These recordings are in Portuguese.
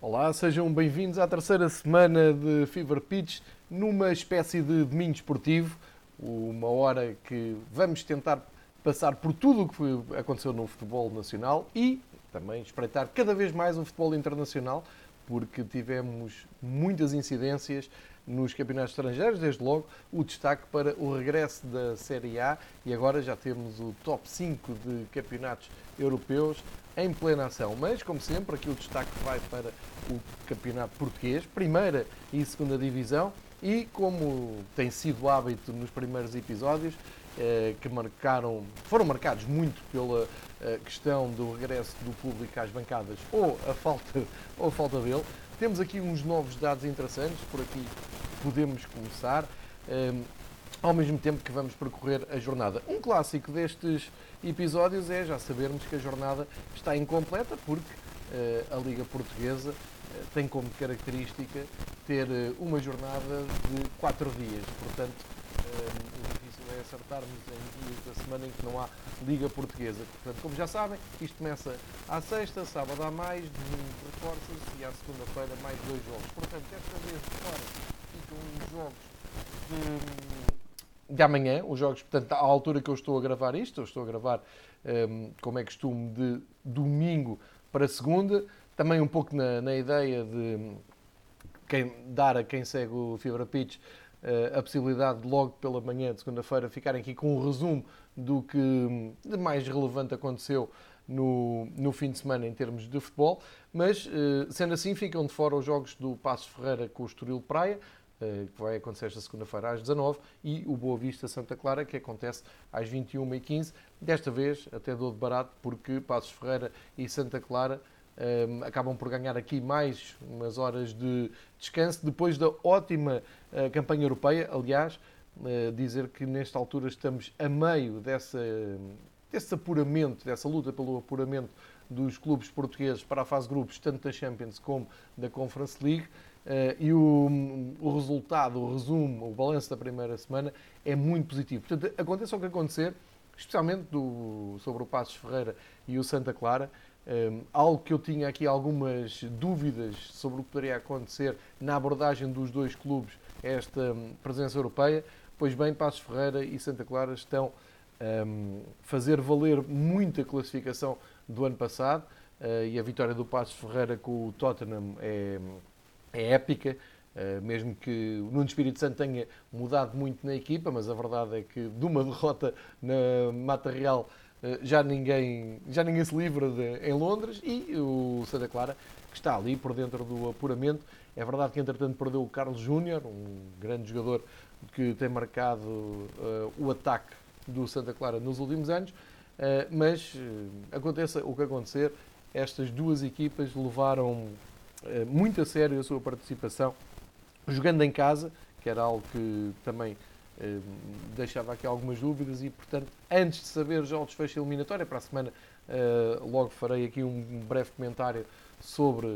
Olá, sejam bem-vindos à terceira semana de Fever Pitch, numa espécie de domingo esportivo, uma hora que vamos tentar passar por tudo o que aconteceu no futebol nacional e também espreitar cada vez mais o futebol internacional, porque tivemos muitas incidências nos campeonatos estrangeiros, desde logo o destaque para o regresso da Série A e agora já temos o top 5 de campeonatos europeus em plena ação. Mas, como sempre, aqui o destaque vai para o campeonato português, primeira e segunda divisão, e como tem sido hábito nos primeiros episódios, eh, que marcaram, foram marcados muito pela eh, questão do regresso do público às bancadas ou a falta, ou a falta dele. Temos aqui uns novos dados interessantes, por aqui podemos começar, eh, ao mesmo tempo que vamos percorrer a jornada. Um clássico destes episódios é já sabermos que a jornada está incompleta, porque a Liga Portuguesa tem como característica ter uma jornada de quatro dias. Portanto, é acertarmos em dias da semana em que não há Liga Portuguesa. Portanto, como já sabem, isto começa à sexta, sábado há mais, domingo reforça-se e à segunda-feira mais dois jogos. Portanto, desta vez fora ficam os jogos de, de amanhã, os jogos, portanto, à altura que eu estou a gravar isto, eu estou a gravar, um, como é costume, de domingo para segunda, também um pouco na, na ideia de quem, dar a quem segue o Fibra Pitch eh, a possibilidade de logo pela manhã de segunda-feira ficarem aqui com um resumo do que de mais relevante aconteceu no, no fim de semana em termos de futebol, mas eh, sendo assim ficam de fora os jogos do Passo Ferreira com o Estoril Praia, que vai acontecer esta segunda-feira às 19 e o Boa Vista Santa Clara, que acontece às 21h15. Desta vez até dou de barato, porque Passos Ferreira e Santa Clara um, acabam por ganhar aqui mais umas horas de descanso, depois da ótima uh, campanha europeia. Aliás, uh, dizer que nesta altura estamos a meio dessa, desse apuramento, dessa luta pelo apuramento dos clubes portugueses para a fase grupos, tanto da Champions como da Conference League. Uh, e o, o, resultado, o resumo, o balanço da primeira semana é muito positivo. Portanto, aconteça o que acontecer, especialmente do, sobre o Passos Ferreira e o Santa Clara, um, algo que eu tinha aqui algumas dúvidas sobre o que poderia acontecer na abordagem dos dois clubes esta um, presença europeia, pois bem, Passos Ferreira e Santa Clara estão a um, fazer valer muita classificação do ano passado uh, e a vitória do Passos Ferreira com o Tottenham é, é épica. Uh, mesmo que o Nuno Espírito Santo tenha mudado muito na equipa, mas a verdade é que de uma derrota na Mata Real eh, já ninguém, já ninguém se livra de, em Londres e o Santa Clara, que está ali por dentro do apuramento. É verdade que, entretanto, perdeu o Carlos Júnior, um grande jogador que tem marcado uh, o ataque do Santa Clara nos últimos anos, uh, mas uh, aconteça o que acontecer, estas duas equipas levaram muito a sério a sua participação, jogando em casa, que era algo que também Ehm, deixava aqui algumas dúvidas e, portanto, antes de saber já o desfecho eliminatório, para a semana uh, logo farei aqui um breve comentário sobre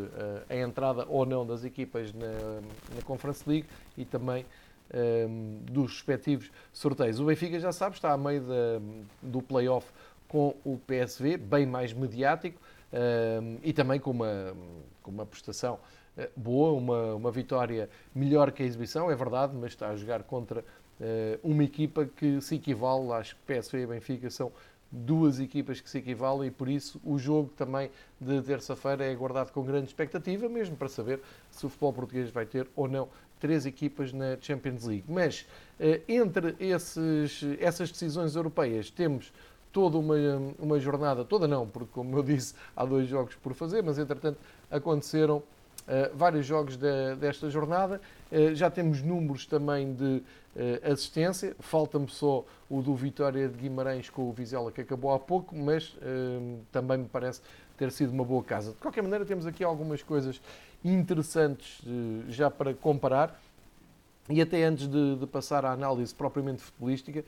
a entrada ou não das equipas na, na Conference League e também dos respectivos sorteios. O Benfica, já sabe, está a meio da, do play-off com o PSV, bem mais mediático e também com uma, com uma prestação uh, boa, uma, uma vitória melhor que a exibição, é verdade, mas está a jogar contra eh, uma equipa que se equivale, acho que PSV e Benfica são duas equipas que se equivalem e por isso o jogo também de terça-feira é aguardado com grande expectativa, mesmo para saber se o futebol português vai ter ou não três equipas na Champions League. Mas eh, entre esses, essas decisões europeias temos toda uma, uma jornada, toda não, porque como eu disse, há dois jogos por fazer, mas entretanto aconteceram Uh, vários jogos de, desta jornada. Uh, já temos números também de uh, assistência. Falta-me só o do Vitória de Guimarães com o Vizela, que acabou há pouco, mas também me parece ter sido uma boa casa. De qualquer maneira, temos aqui algumas coisas interessantes já para comparar. E até antes de, de passar à análise propriamente futebolística,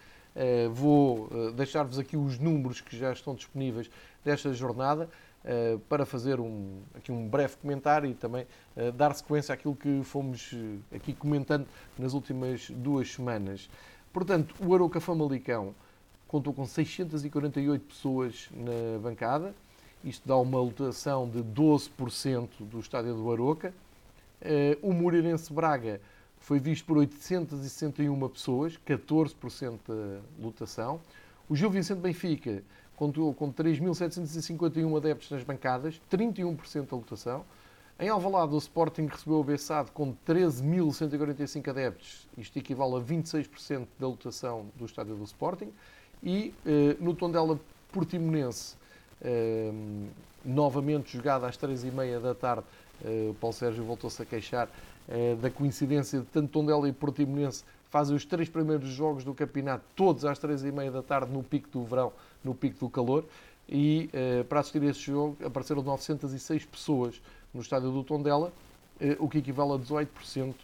vou deixar-vos aqui os números que já estão disponíveis desta jornada. Uh, para fazer um, aqui um breve comentário e também dar sequência àquilo que fomos aqui comentando nas últimas duas semanas. Portanto, o Arouca Famalicão contou com 648 pessoas na bancada isto dá uma lotação de 12% do estádio do Aroca. O Moreirense Braga foi visto por 861 pessoas, 14% da lotação. O Gil Vicente Benfica contou com 3.751 adeptos nas bancadas, 31% da lotação. Em Alvalade, o Sporting recebeu o Bessade com 13.145 adeptos, isto equivale a 26% da lotação do estádio do Sporting. E eh, no Tondela Portimonense, eh, novamente jogado às 3h30 da tarde, eh, o Paulo Sérgio voltou-se a queixar da coincidência de tanto Tondela e Portimonense fazem os três primeiros jogos do campeonato, todos às 3h30 da tarde, no pico do verão, no pico do calor. E uh, para assistir a esse jogo apareceram 906 pessoas no estádio do Tondela, uh, o que equivale a 18%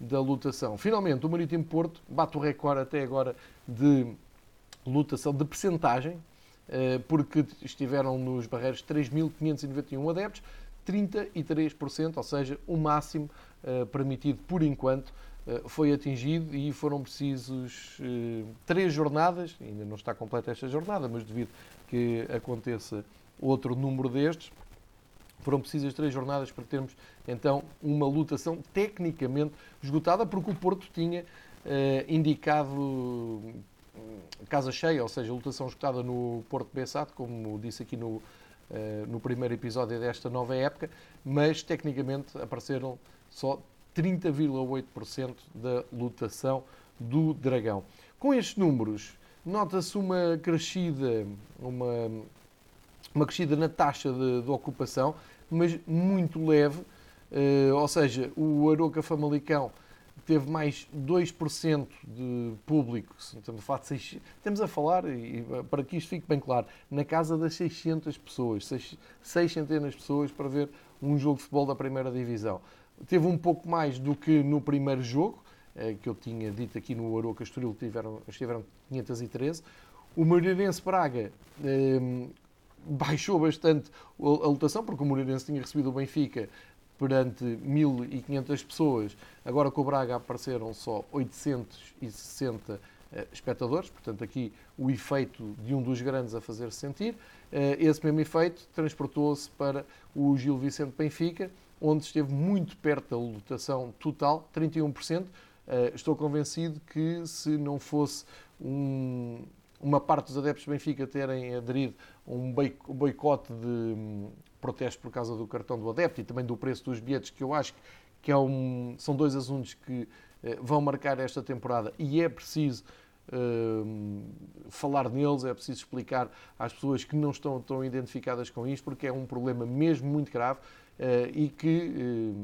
da lotação. Finalmente, o Marítimo Porto bate o recorde até agora de lotação, de percentagem, porque estiveram nos barreiros 3.591 adeptos, 33%, ou seja, o máximo permitido por enquanto foi atingido e foram precisos três jornadas, ainda não está completa esta jornada, mas devido que aconteça outro número destes. Foram precisas três jornadas para termos então uma lutação tecnicamente esgotada, porque o Porto tinha eh, indicado hum, casa cheia, ou seja, lutação esgotada no Porto Bessat, como disse aqui no, eh, no primeiro episódio desta nova época, mas tecnicamente apareceram só 30,8% da lutação do Dragão. Com estes números, nota-se uma crescida, uma, uma crescida na taxa de, de ocupação, mas muito leve, uh, ou seja, o Aroca Famalicão teve mais 2% de público, estamos a falar, de 600, estamos a falar, e para que isto fique bem claro, na casa das 600 pessoas, 6, 6 centenas de pessoas para ver um jogo de futebol da primeira divisão. Teve um pouco mais do que no primeiro jogo, eh, que eu tinha dito aqui no Aroca Estoril, tiveram, estiveram 513. O Moreirense Braga eh, baixou bastante a lotação, porque o Moreirense tinha recebido o Benfica perante 1.500 pessoas. Agora com o Braga apareceram só 860 eh, espectadores, portanto aqui o efeito de um dos grandes a fazer -se sentir. Eh, esse mesmo efeito transportou-se para o Gil Vicente Benfica, onde esteve muito perto da lotação total, 31%, Uh, estou convencido que se não fosse um, uma parte dos adeptos do Benfica terem aderido a um boicote de um, protesto por causa do cartão do adepto e também do preço dos bilhetes, que eu acho que é um, são dois assuntos que uh, vão marcar esta temporada. E é preciso uh, falar neles, é preciso explicar às pessoas que não estão tão identificadas com isto, porque é um problema mesmo muito grave e que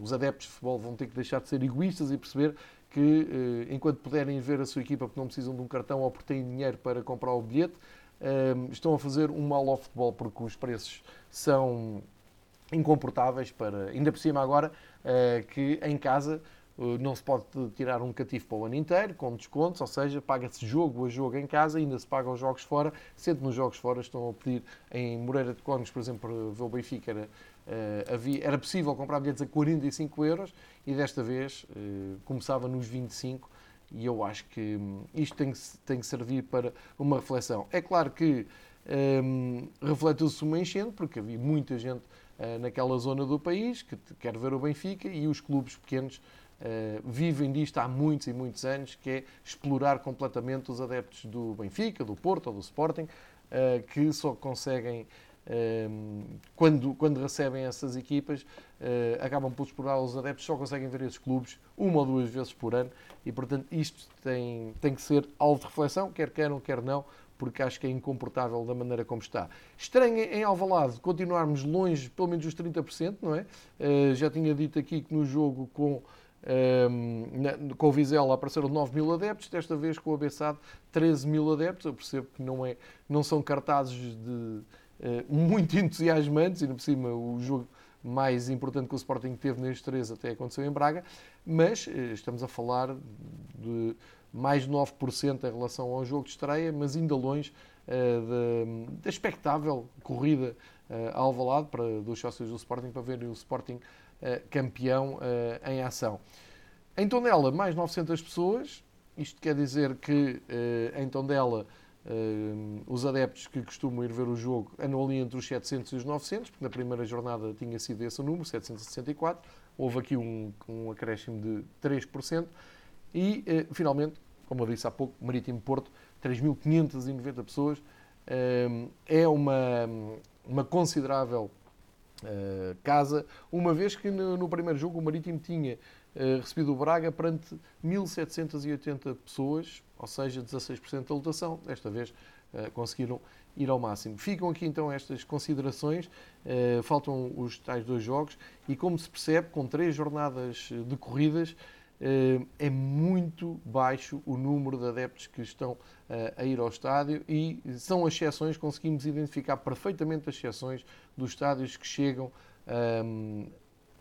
os adeptos de futebol vão ter que deixar de ser egoístas e perceber que, eh, enquanto puderem ver a sua equipa porque não precisam de um cartão ou porque têm dinheiro para comprar o bilhete, eh, estão a fazer um mal ao futebol porque os preços são incomportáveis para, ainda por cima agora, eh, que em casa não se pode tirar um cativo para o ano inteiro, com descontos, ou seja, paga-se jogo a jogo em casa, ainda se pagam os jogos fora, sendo nos jogos fora estão a pedir, em Moreira de Cónegos, por exemplo, ver o Benfica, era, havia, era possível comprar bilhetes a 45 euros e desta vez eh, começava nos 25 e eu acho que hum, isto tem que, tem que servir para uma reflexão. É claro que um, refletiu-se uma enchente, porque havia muita gente uh, naquela zona do país que quer ver o Benfica e os clubes pequenos uh, vivem disto há muitos e muitos anos, que é explorar completamente os adeptos do Benfica, do Porto ou do Sporting, uh, que só conseguem quando, quando recebem essas equipas, eh, acabam por explorar os adeptos, só conseguem ver esses clubes uma ou duas vezes por ano e, portanto, isto tem, tem que ser alvo de reflexão, quer queiram, quer não, porque acho que é incomportável da maneira como está. Estranho em Alvalade continuarmos longe, pelo menos dos 30%, não é? Eh, já tinha dito aqui que no jogo com um, com o Vizela apareceram 9 mil adeptos, desta vez com o Abessado 13 mil adeptos. Eu percebo que não, é, não são cartazes de, muito entusiasmantes, e por cima o jogo mais importante que o Sporting teve nestes três até aconteceu em Braga, mas eh, estamos a falar de mais de 9% em relação ao jogo de estreia, mas ainda longe uh, da, expectável corrida ao Alvalade para, dos sócios do Sporting para verem o Sporting campeão em ação. Em Tondela, mais 900 pessoas, isto quer dizer que em Tondela Uh, os adeptos que costumam ir ver o jogo andam ali entre os 700 e os 900, porque na primeira jornada tinha sido esse o número, 764. Houve aqui um, um acréscimo de 3%. E, uh, finalmente, como eu disse há pouco, Marítimo Porto, 3.590 pessoas. Uh, é uma, uma considerável casa, uma vez que no, no, primeiro jogo o Marítimo tinha recebido o Braga perante 1.780 pessoas, ou seja, 16% da lotação. Desta vez uh, conseguiram ir ao máximo. Ficam aqui então estas considerações, uh, faltam os tais dois jogos e como se percebe, com três jornadas decorridas, é muito baixo o número de adeptos que estão a ir ao estádio e são as exceções, conseguimos identificar perfeitamente as exceções dos estádios que chegam um,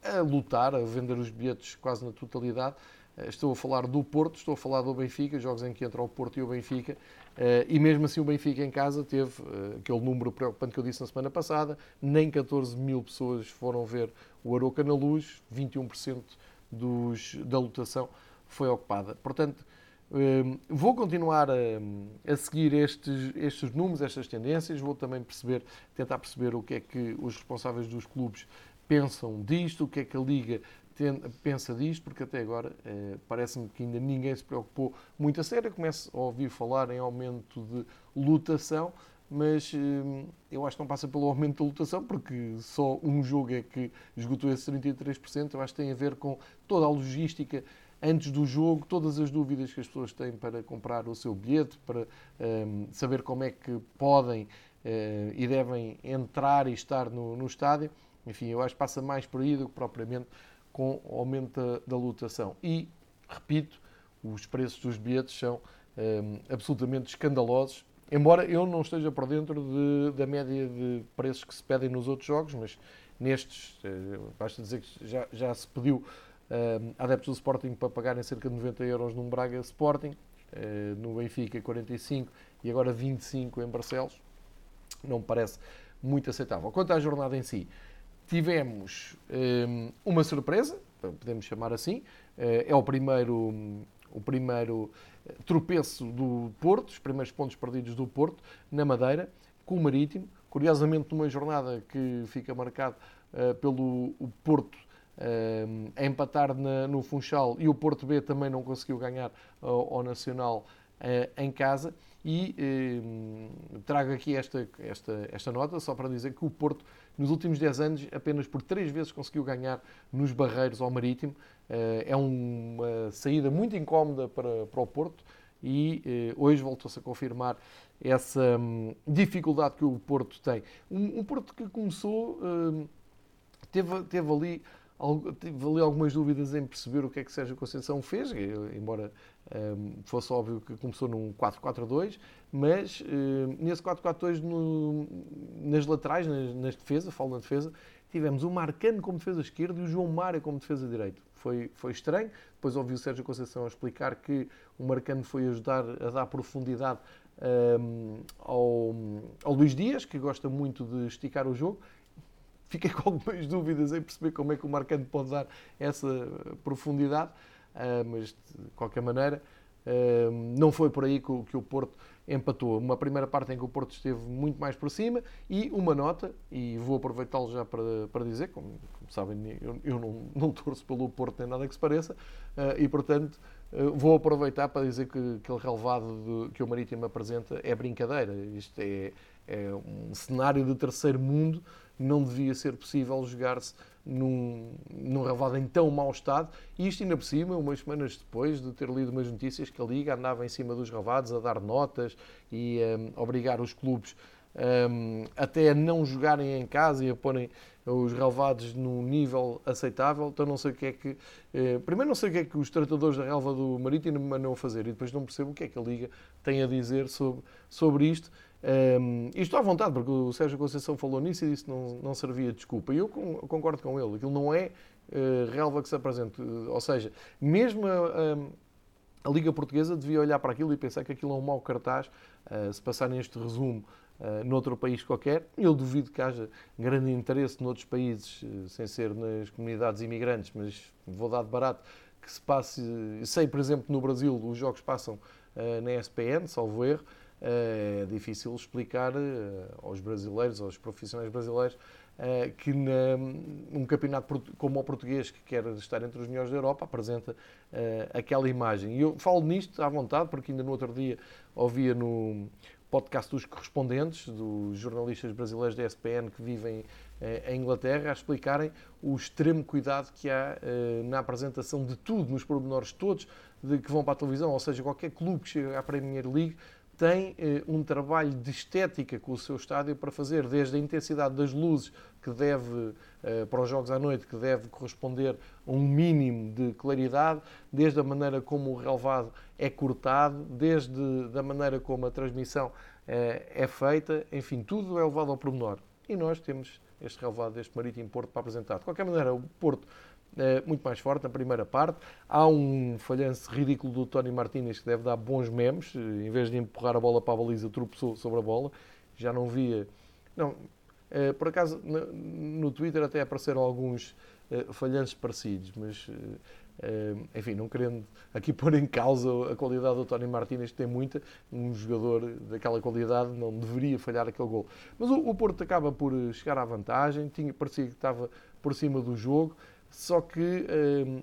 a lutar, a vender os bilhetes quase na totalidade, eh, estou a falar do Porto, estou a falar do Benfica, jogos em que entra o Porto e o Benfica, eh, e mesmo assim o Benfica em casa teve eh, aquele número preocupante que eu disse na semana passada, nem 14 mil pessoas foram ver o Aroca na luz, 21% dos, da lotação foi ocupada. Portanto, vou continuar a, a seguir estes, estes números, estas tendências, vou também perceber, tentar perceber o que é que os responsáveis dos clubes pensam disto, o que é que a Liga pensa disto, porque até agora eh, parece-me que ainda ninguém se preocupou muito a sério. Começo a ouvir falar em aumento de lotação, mas eh, eu acho que não passa pelo aumento da lotação, porque só um jogo é que esgotou esse 33%. Eu acho que tem a ver com toda a logística antes do jogo, todas as dúvidas que as pessoas têm para comprar o seu bilhete, para eh, saber como é que podem eh, e devem entrar e estar no, no estádio. Enfim, eu acho que passa mais por aí do que propriamente com o aumento da, da lotação. E, repito, os preços dos bilhetes são um, absolutamente escandalosos, embora eu não esteja por dentro de, da média de preços que se pedem nos outros jogos, mas nestes, eh, basta dizer que já, já se pediu um, adeptos do Sporting para pagarem cerca de 90 euros num Braga Sporting, uh, no Benfica 45 e agora 25 em Barcelos. Não me parece muito aceitável. Quanto à jornada em si, tivemos um, uma surpresa, podemos chamar assim, eh, é o primeiro, o primeiro eh, tropeço do Porto, os primeiros pontos perdidos do Porto, na Madeira, com o Marítimo, curiosamente numa jornada que fica marcada uh, pelo Porto uh, a empatar na, no Funchal e o Porto B também não conseguiu ganhar uh, ao Nacional em casa. E trago aqui esta, esta, esta nota só para dizer que o Porto nos últimos 10 anos, apenas por 3 vezes conseguiu ganhar nos Barreiros ao Marítimo. Eh, é uma saída muito incómoda para, para o Porto e eh, hoje voltou-se a confirmar essa hum, dificuldade que o Porto tem. Um, um Porto que começou, hum, teve, teve ali tive ali algumas dúvidas em perceber o que é que Sérgio Conceição fez, embora um, fosse óbvio que começou num 4-4-2, mas um, nesse 4-4-2 nas laterais, nas, nas defesas, falo na defesa, tivemos o Marcano como defesa esquerda e o João Mário como defesa direito. Foi, foi estranho, depois ouvi o Sérgio Conceição explicar que o Marcano foi ajudar a dar profundidade um, ao, ao Luís Dias, que gosta muito de esticar o jogo, fiquei com algumas dúvidas em perceber como é que o Marcano pode dar essa profundidade, uh, mas de qualquer maneira uh, não foi por aí que o, Porto empatou. Uma primeira parte em que o Porto esteve muito mais por cima e uma nota, e vou aproveitá-lo já para, para dizer, como, como sabem, eu, eu não, não, torço pelo Porto nem nada que se pareça, uh, e portanto vou aproveitar para dizer que aquele relevado que o Marítimo apresenta é brincadeira. Isto é, é um cenário de terceiro mundo não devia ser possível jogar-se num, num relvado em tão mau estado. E isto ainda por cima, umas semanas depois de ter lido umas notícias que a Liga andava em cima dos relvados a dar notas e um, obrigar os clubes um, até a não jogarem em casa e a porem os relevados num nível aceitável, então não sei o que é que. Eh, primeiro, não sei o que é que os tratadores da relva do Marítimo mandam fazer e depois não percebo o que é que a Liga tem a dizer sobre, sobre isto. Um, e estou à vontade, porque o Sérgio Conceição falou nisso e disse que não, não servia de desculpa. E eu concordo com ele. Aquilo não é uh, relva que se apresente. Ou seja, mesmo a, a, a, Liga Portuguesa devia olhar para aquilo e pensar que aquilo é um mau cartaz uh, se passarem este resumo uh, noutro país qualquer. Eu duvido que haja grande interesse noutros países, sem ser nas comunidades imigrantes, mas vou dar de barato que se passe. Sei, por exemplo, no Brasil os jogos passam na SPN, salvo erro. É difícil explicar aos brasileiros, aos profissionais brasileiros, que num campeonato como o português, que quer estar entre os melhores da Europa, apresenta aquela imagem. E eu falo nisto à vontade, porque ainda no outro dia ouvia no podcast dos correspondentes, dos jornalistas brasileiros da ESPN que vivem eh, em Inglaterra, a explicarem o extremo cuidado que há eh, na apresentação de tudo, nos pormenores todos de que vão para a televisão, ou seja, qualquer clube que chega à Premier League tem eh, um trabalho de estética com o seu estádio para fazer, desde a intensidade das luzes que deve, eh, para os jogos à noite, que deve corresponder a um mínimo de claridade, desde a maneira como o relevado é cortado, desde a maneira como a transmissão eh, é feita, enfim, tudo é levado ao pormenor. E nós temos este relevado deste Marítimo Porto para apresentar. De qualquer maneira, o Porto muito mais forte na primeira parte. Há um falhanço ridículo do Tony Martínez que deve dar bons memes. Em vez de empurrar a bola para a baliza, tropeçou sobre a bola. Já não via. Não, eh, por acaso, no Twitter até apareceram alguns eh, falhanços parecidos, mas eh, enfim, não querendo aqui pôr em causa a qualidade do Tony Martínez, que tem muita, um jogador daquela qualidade não deveria falhar aquele gol. Mas o, Porto acaba por chegar à vantagem, tinha, parecia que estava por cima do jogo, só que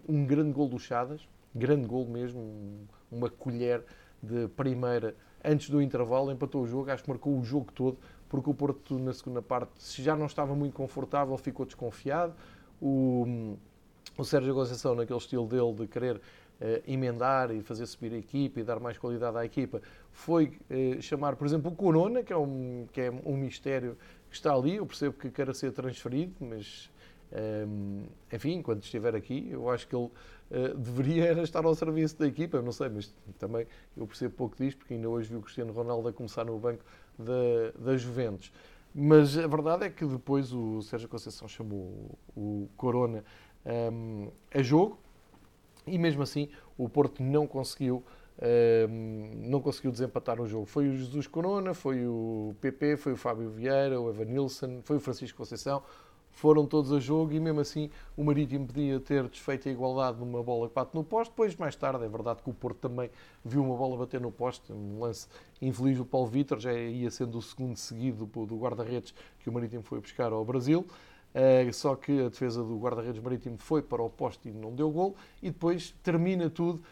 um, grande gol do Chadas, grande gol mesmo, uma colher de primeira antes do intervalo, empatou o jogo, acho que marcou o jogo todo, porque o Porto na segunda parte, se já não estava muito confortável, ficou desconfiado. O, o Sérgio Conceição, naquele estilo dele de querer uh, emendar e fazer subir a equipa e dar mais qualidade à equipa, foi uh, chamar, por exemplo, o Corona, que é, um, que é um mistério que está ali. Eu percebo que queira ser transferido, mas um, enfim, quando estiver aqui, eu acho que ele uh, deveria estar ao serviço da equipa, não sei, mas também eu percebo pouco disto, porque ainda hoje vi o Cristiano Ronaldo a começar no banco da, da Juventus. Mas a verdade é que depois o Sérgio Conceição chamou o Corona um, a jogo e mesmo assim o Porto não conseguiu um, não conseguiu desempatar o jogo. Foi o Jesus Corona, foi o PP, foi o Fábio Vieira, o Evan Nilsson, foi o Francisco Conceição foram todos a jogo e mesmo assim o Marítimo podia ter desfeito a igualdade numa bola que bate no poste. Depois, mais tarde, é verdade que o Porto também viu uma bola bater no poste, um lance infeliz do Paulo Vitor, já ia sendo o segundo seguido do guarda-redes que o Marítimo foi buscar ao Brasil. Uh, só que a defesa do guarda-redes marítimo foi para o poste e não deu gol, e depois termina tudo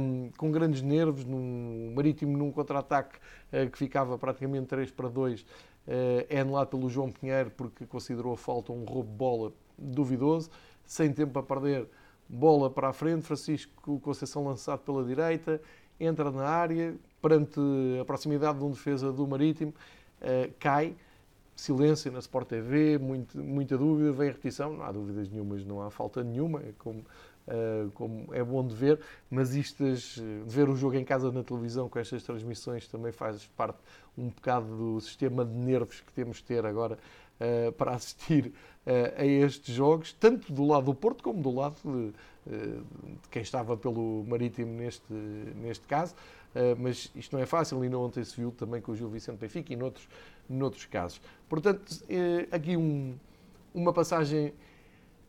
um, com grandes nervos, num marítimo num contra-ataque uh, que ficava praticamente 3 para 2 eh, é anulado pelo João Pinheiro porque considerou a falta um roubo de bola duvidoso, sem tempo a perder, bola para a frente, Francisco Conceição lançado pela direita, entra na área, perante a proximidade de um defesa do Marítimo, eh, cai, silêncio na Sport TV, muito, muita dúvida, vem a repetição, não há dúvidas nenhumas, não há falta nenhuma, é como como é bom de ver, mas isto de ver o jogo em casa na televisão com estas transmissões também faz parte um bocado do sistema de nervos que temos de ter agora uh, para assistir uh, a estes jogos, tanto do lado do Porto como do lado de, de quem estava pelo Marítimo neste, neste caso. mas isto não é fácil, e ontem se viu também com o Gil Vicente Benfica e noutros, noutros casos. Portanto, aqui um, uma passagem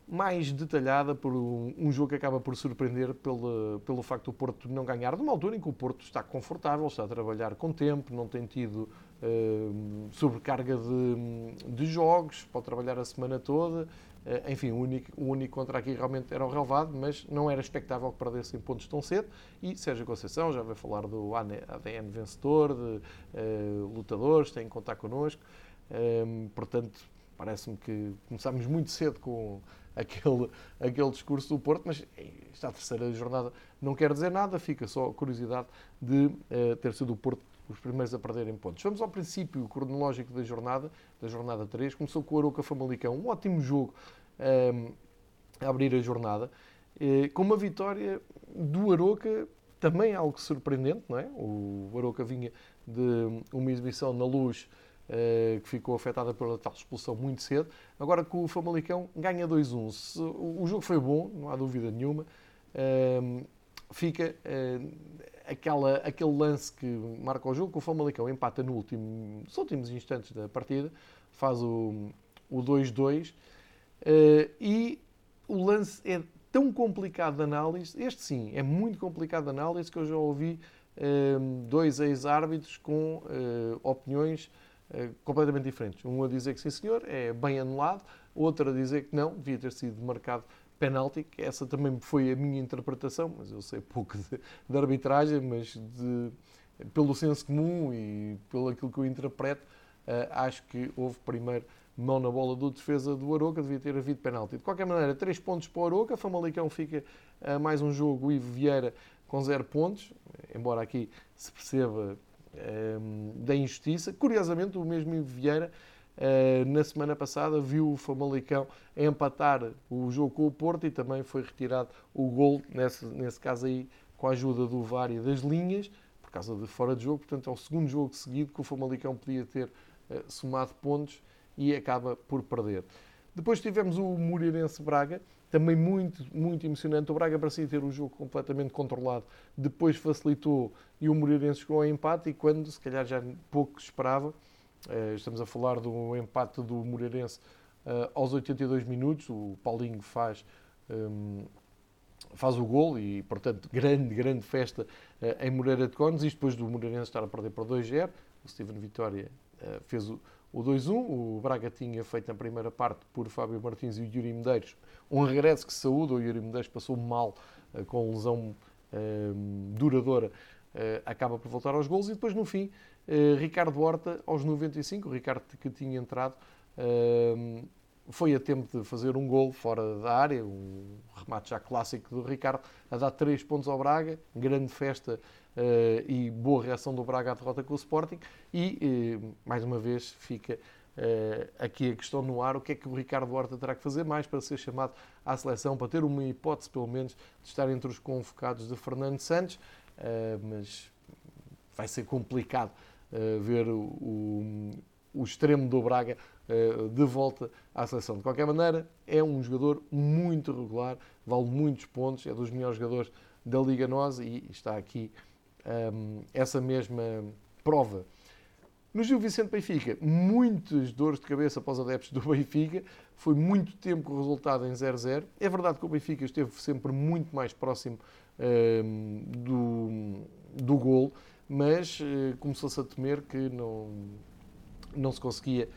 mais detalhada por um, um, jogo que acaba por surpreender pelo, pelo facto do Porto não ganhar numa altura em que o Porto está confortável, está a trabalhar com tempo, não tem tido uh, sobrecarga de, de, jogos, pode trabalhar a semana toda. Uh, enfim, o único, o único contra aqui realmente era o relevado, mas não era expectável que perdessem pontos tão cedo. E Sérgio Conceição já vai falar do ADN vencedor, de uh, lutadores, tem que contar connosco. portanto, parece-me que começámos muito cedo com aquele, aquele discurso do Porto, mas esta terceira jornada não quer dizer nada, fica só curiosidade de uh, ter sido o Porto os primeiros a perderem pontos. Vamos ao princípio cronológico da jornada, da jornada 3. Começou com o Aroca Famalicão, um ótimo jogo um, ehm, a abrir a jornada, uh, com uma vitória do Aroca, também algo surpreendente, não é? O Aroca vinha de uma exibição na luz eh, que ficou afetada pela tal expulsão muito cedo. Agora que o Famalicão ganha 2-1. O jogo foi bom, não há dúvida nenhuma. Ehm, fica eh, aquela, aquele lance que marca o jogo, que o Famalicão empata no último, nos últimos instantes da partida, faz o, o 2-2 eh, e o lance é tão complicado de análise, este sim, é muito complicado de análise que eu já ouvi dois ex-árbitros com opiniões completamente diferentes. Um a dizer que sim senhor, é bem anulado, outro a dizer que não, devia ter sido marcado penalti, essa também foi a minha interpretação, mas eu sei pouco de, de arbitragem, mas de, pelo senso comum e pelo aquilo que eu interpreto, uh, acho que houve primeiro mão na bola do defesa do Aroca, devia ter havido penalti. De qualquer maneira, três pontos para o Aroca, Famalicão fica a mais um jogo, Ivo Vieira com zero pontos, embora aqui se perceba da injustiça. Curiosamente, o mesmo Vieira Uh, na semana passada viu o Famalicão empatar o jogo com o Porto e também foi retirado o gol, nesse, nesse caso aí, com a ajuda do VAR e das linhas, por causa de fora de jogo. Portanto, é o segundo jogo seguido que o Famalicão podia ter uh, somado pontos e acaba por perder. Depois tivemos o Moreirense Braga, também muito, muito emocionante. O Braga parecia ter o jogo completamente controlado, depois facilitou e o Moreirense chegou ao empate. E quando se calhar já pouco esperava, eh, estamos a falar do empate do Moreirense eh, aos 82 minutos. O Paulinho faz, ehm, faz o gol e, portanto, grande, grande festa uh, em Moreira de Cones. Isto depois do Moreirense estar a perder por 2-0. O Steven Vitória fez o, o 2-1. O Braga tinha feito na primeira parte por Fábio Martins e Yuri Medeiros um regresso que saúde. O Yuri Medeiros passou mal uh, com lesão ehm, duradoura. acaba por voltar aos gols e depois no fim eh, Ricardo Horta, aos 95, o Ricardo que tinha entrado, foi a tempo de fazer um gol fora da área, um remate já clássico do Ricardo, a dar 3 pontos ao Braga, grande festa e boa reação do Braga à derrota com o Sporting. E, mais uma vez, fica aqui a questão no ar: o que é que o Ricardo Horta terá que fazer mais para ser chamado à seleção, para ter uma hipótese, pelo menos, de estar entre os convocados de Fernando Santos. mas vai ser complicado ver o, o, o, extremo do Braga de volta à seleção. De qualquer maneira, é um jogador muito regular, vale muitos pontos, é dos melhores jogadores da Liga Nós e está aqui um, essa mesma prova. No Gil Vicente Benfica, muitas dores de cabeça para os adeptos do Benfica. Foi muito tempo o resultado em 0-0. É verdade que o Benfica esteve sempre muito mais próximo um, do, do gol, mas uh, começou-se a temer que não, não se conseguia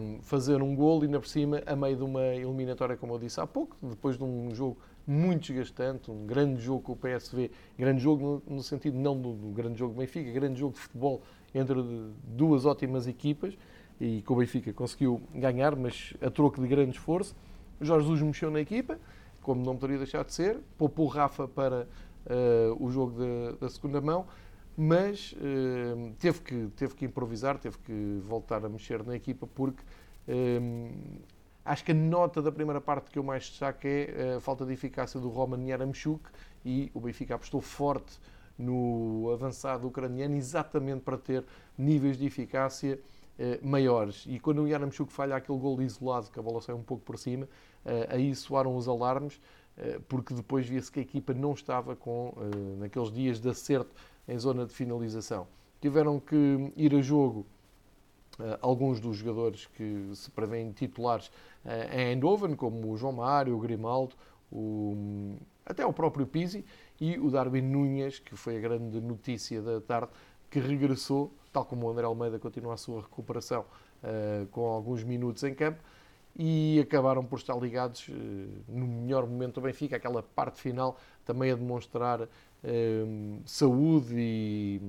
um, fazer um gol e, ainda por cima, a meio de uma eliminatória, como eu disse há pouco, depois de um jogo muito desgastante, um grande jogo com o PSV, grande jogo no, no sentido não do, do, grande jogo do Benfica, grande jogo de futebol entre duas ótimas equipas e que o Benfica conseguiu ganhar, mas a troco de grande esforço. O Jorge Jesus mexeu na equipa, como não poderia deixar de ser, poupou Rafa para uh, o jogo da segunda mão mas uh, teve, que, teve que improvisar, teve que voltar a mexer na equipa, porque uh, acho que a nota da primeira parte que eu mais destaco é a falta de eficácia do Roman Yaramchuk e o Benfica apostou forte no avançado ucraniano exatamente para ter níveis de eficácia uh, maiores. E quando o Yaramchuk falha aquele gol isolado, que a bola sai um pouco por cima, aí soaram os alarmes, porque depois via-se que a equipa não estava com, naqueles dias de acerto em zona de finalização. Tiveram que ir a jogo alguns dos jogadores que se prevêem titulares uh, em Eindhoven, como o João Mário, o Grimaldo, o, até o próprio Pizzi e o Darwin Núñez, que foi a grande notícia da tarde, que regressou, tal como o André Almeida continua a sua recuperação uh, com alguns minutos em campo, e acabaram por estar ligados no melhor momento do Benfica, aquela parte final também a demonstrar saúde e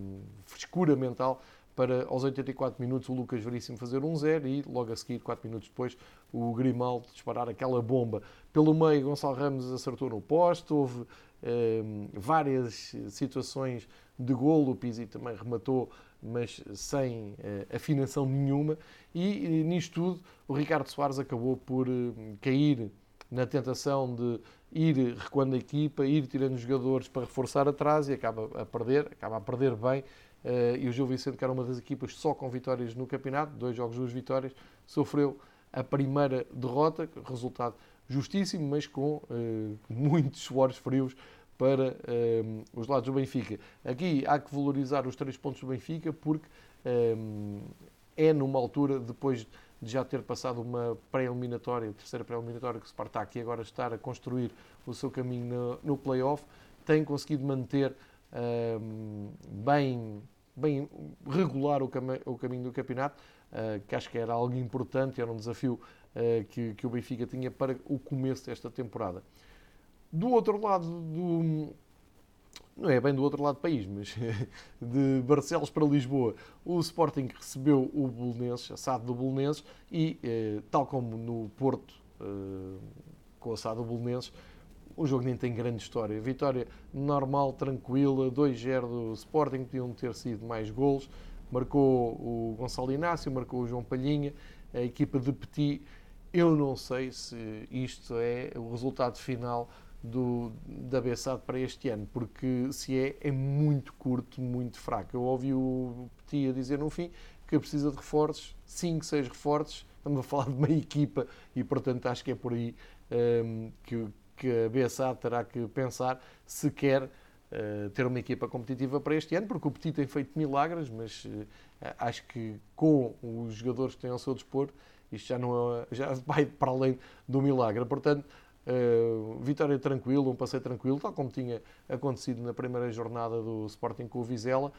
frescura mental para aos 84 minutos o Lucas Veríssimo fazer um 0 e logo a seguir, 4 minutos depois, o Grimaldo disparar aquela bomba. Pelo meio, Gonçalo Ramos acertou no poste, houve ehm, várias situações de golo, o Pizzi também rematou, mas sem uh, afinação nenhuma, e, e nisto tudo o Ricardo Soares acabou por uh, cair na tentação de ir recuando a equipa, ir tirando jogadores para reforçar atrás e acaba a perder, acaba a perder bem. Uh, e o Gil Vicente, que era uma das equipas só com vitórias no campeonato, dois jogos, duas vitórias, sofreu a primeira derrota, resultado justíssimo, mas com uh, muitos suores frios para uh, os lados do Benfica. Aqui há que valorizar os três pontos do Benfica, porque é numa altura, depois de já ter passado uma pré-eliminatória, terceira pré-eliminatória que o Spartak e agora estar a construir o seu caminho no, no play-off, tem conseguido manter bem, bem regular o, cam o caminho do campeonato, uh, que acho que era algo importante, era um desafio uh, que, que o Benfica tinha para o começo desta temporada. Do outro lado do, não é bem do outro lado do país, mas de Barcelos para Lisboa, o Sporting recebeu o Bolonenses, a SAD do Bolonenses, e eh, tal como no Porto, com a SAD do Bolonenses, o jogo nem tem grande história. Vitória normal, tranquila, 2-0 do Sporting, podiam ter sido mais golos. Marcou o Gonçalo Inácio, marcou o João Palhinha, a equipa de Petit. Eu não sei se isto é o resultado final do, da Bessade para este ano, porque se é, é muito curto, muito fraco. Eu ouvi o Petit a dizer no fim que precisa de reforços, 5, 6 reforços, estamos a falar de uma equipa e, portanto, acho que é por aí um, que, que a Bessade terá que pensar se quer uh, ter uma equipa competitiva para este ano, porque o Petit tem feito milagres, mas uh, acho que com os jogadores que têm ao seu dispor, isto já, não é, já vai para além do milagre. Portanto, Uh, vitória tranquila, um passeio tranquilo, tal como tinha acontecido na primeira jornada do Sporting com o Vizela,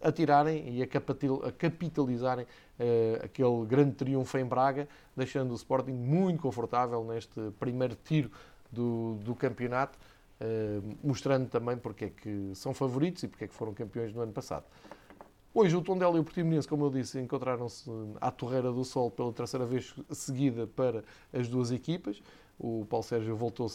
a tirarem e a, capitalizarem uh, aquele grande triunfo em Braga, deixando o Sporting muito confortável neste primeiro tiro do, do campeonato, mostrando também porque é que são favoritos e porque é que foram campeões no ano passado. Hoje o Tondela e o Portimonense, como eu disse, encontraram-se à Torreira do Sol pela terceira vez seguida para as duas equipas. O Paulo Sérgio voltou,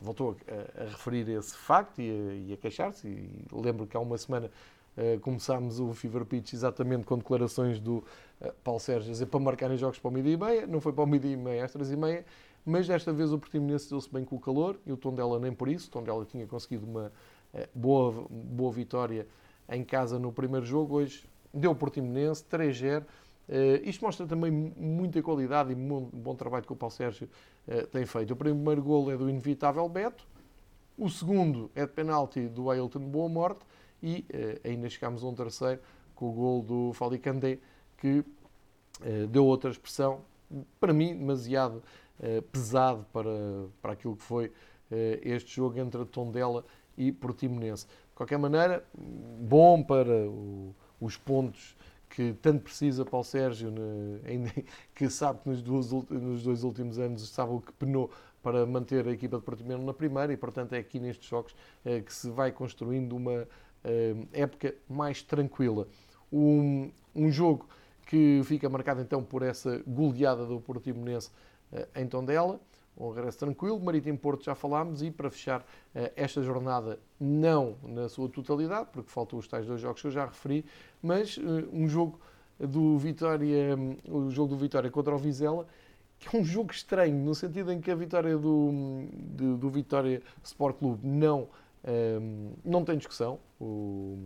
voltou a, a referir esse facto e a, e a queixar-se. E lembro que há uma semana uh, começámos o Fever Pitch exatamente com declarações do uh, Paulo Sérgio a dizer para marcarem jogos para o meio-dia e meia. Não foi para o meio-dia e meia, às três e meia. Mas desta vez o Portimonense deu-se bem com o calor e o Tondela nem por isso. O Tondela tinha conseguido uma uh, boa, boa vitória em casa no primeiro jogo. Hoje deu o Portimonense, 3-0. Uh, eh, isto mostra também muita qualidade e um bom trabalho que o Paulo Sérgio tem feito. O primeiro gol é do inevitável Beto, o segundo é de penalti do Ailton Boa Morte e uh, ainda chegámos a um terceiro com o gol do Falicandé, que deu outra expressão, para mim, demasiado pesado para, para aquilo que foi este jogo entre Tondela e Portimonense. De qualquer maneira, bom para o, os pontos que tanto precisa Paulo Sérgio, né, que sabe que nos, dois, últimos anos sabe o que penou para manter a equipa de Portimão na primeira e, portanto, é aqui nestes jogos é, que se vai construindo uma é, época mais tranquila. Um, um, jogo que fica marcado então por essa goleada do Portimonense é, em Tondela um regresso tranquilo. Marítimo Porto já falámos e para fechar uh, esta jornada, não na sua totalidade, porque faltam os tais dois jogos que eu já referi, mas uh, um jogo do Vitória, um, o jogo do Vitória contra o Vizela, que é um jogo estranho, no sentido em que a vitória do, do, do Vitória Sport Clube não não tem discussão. O,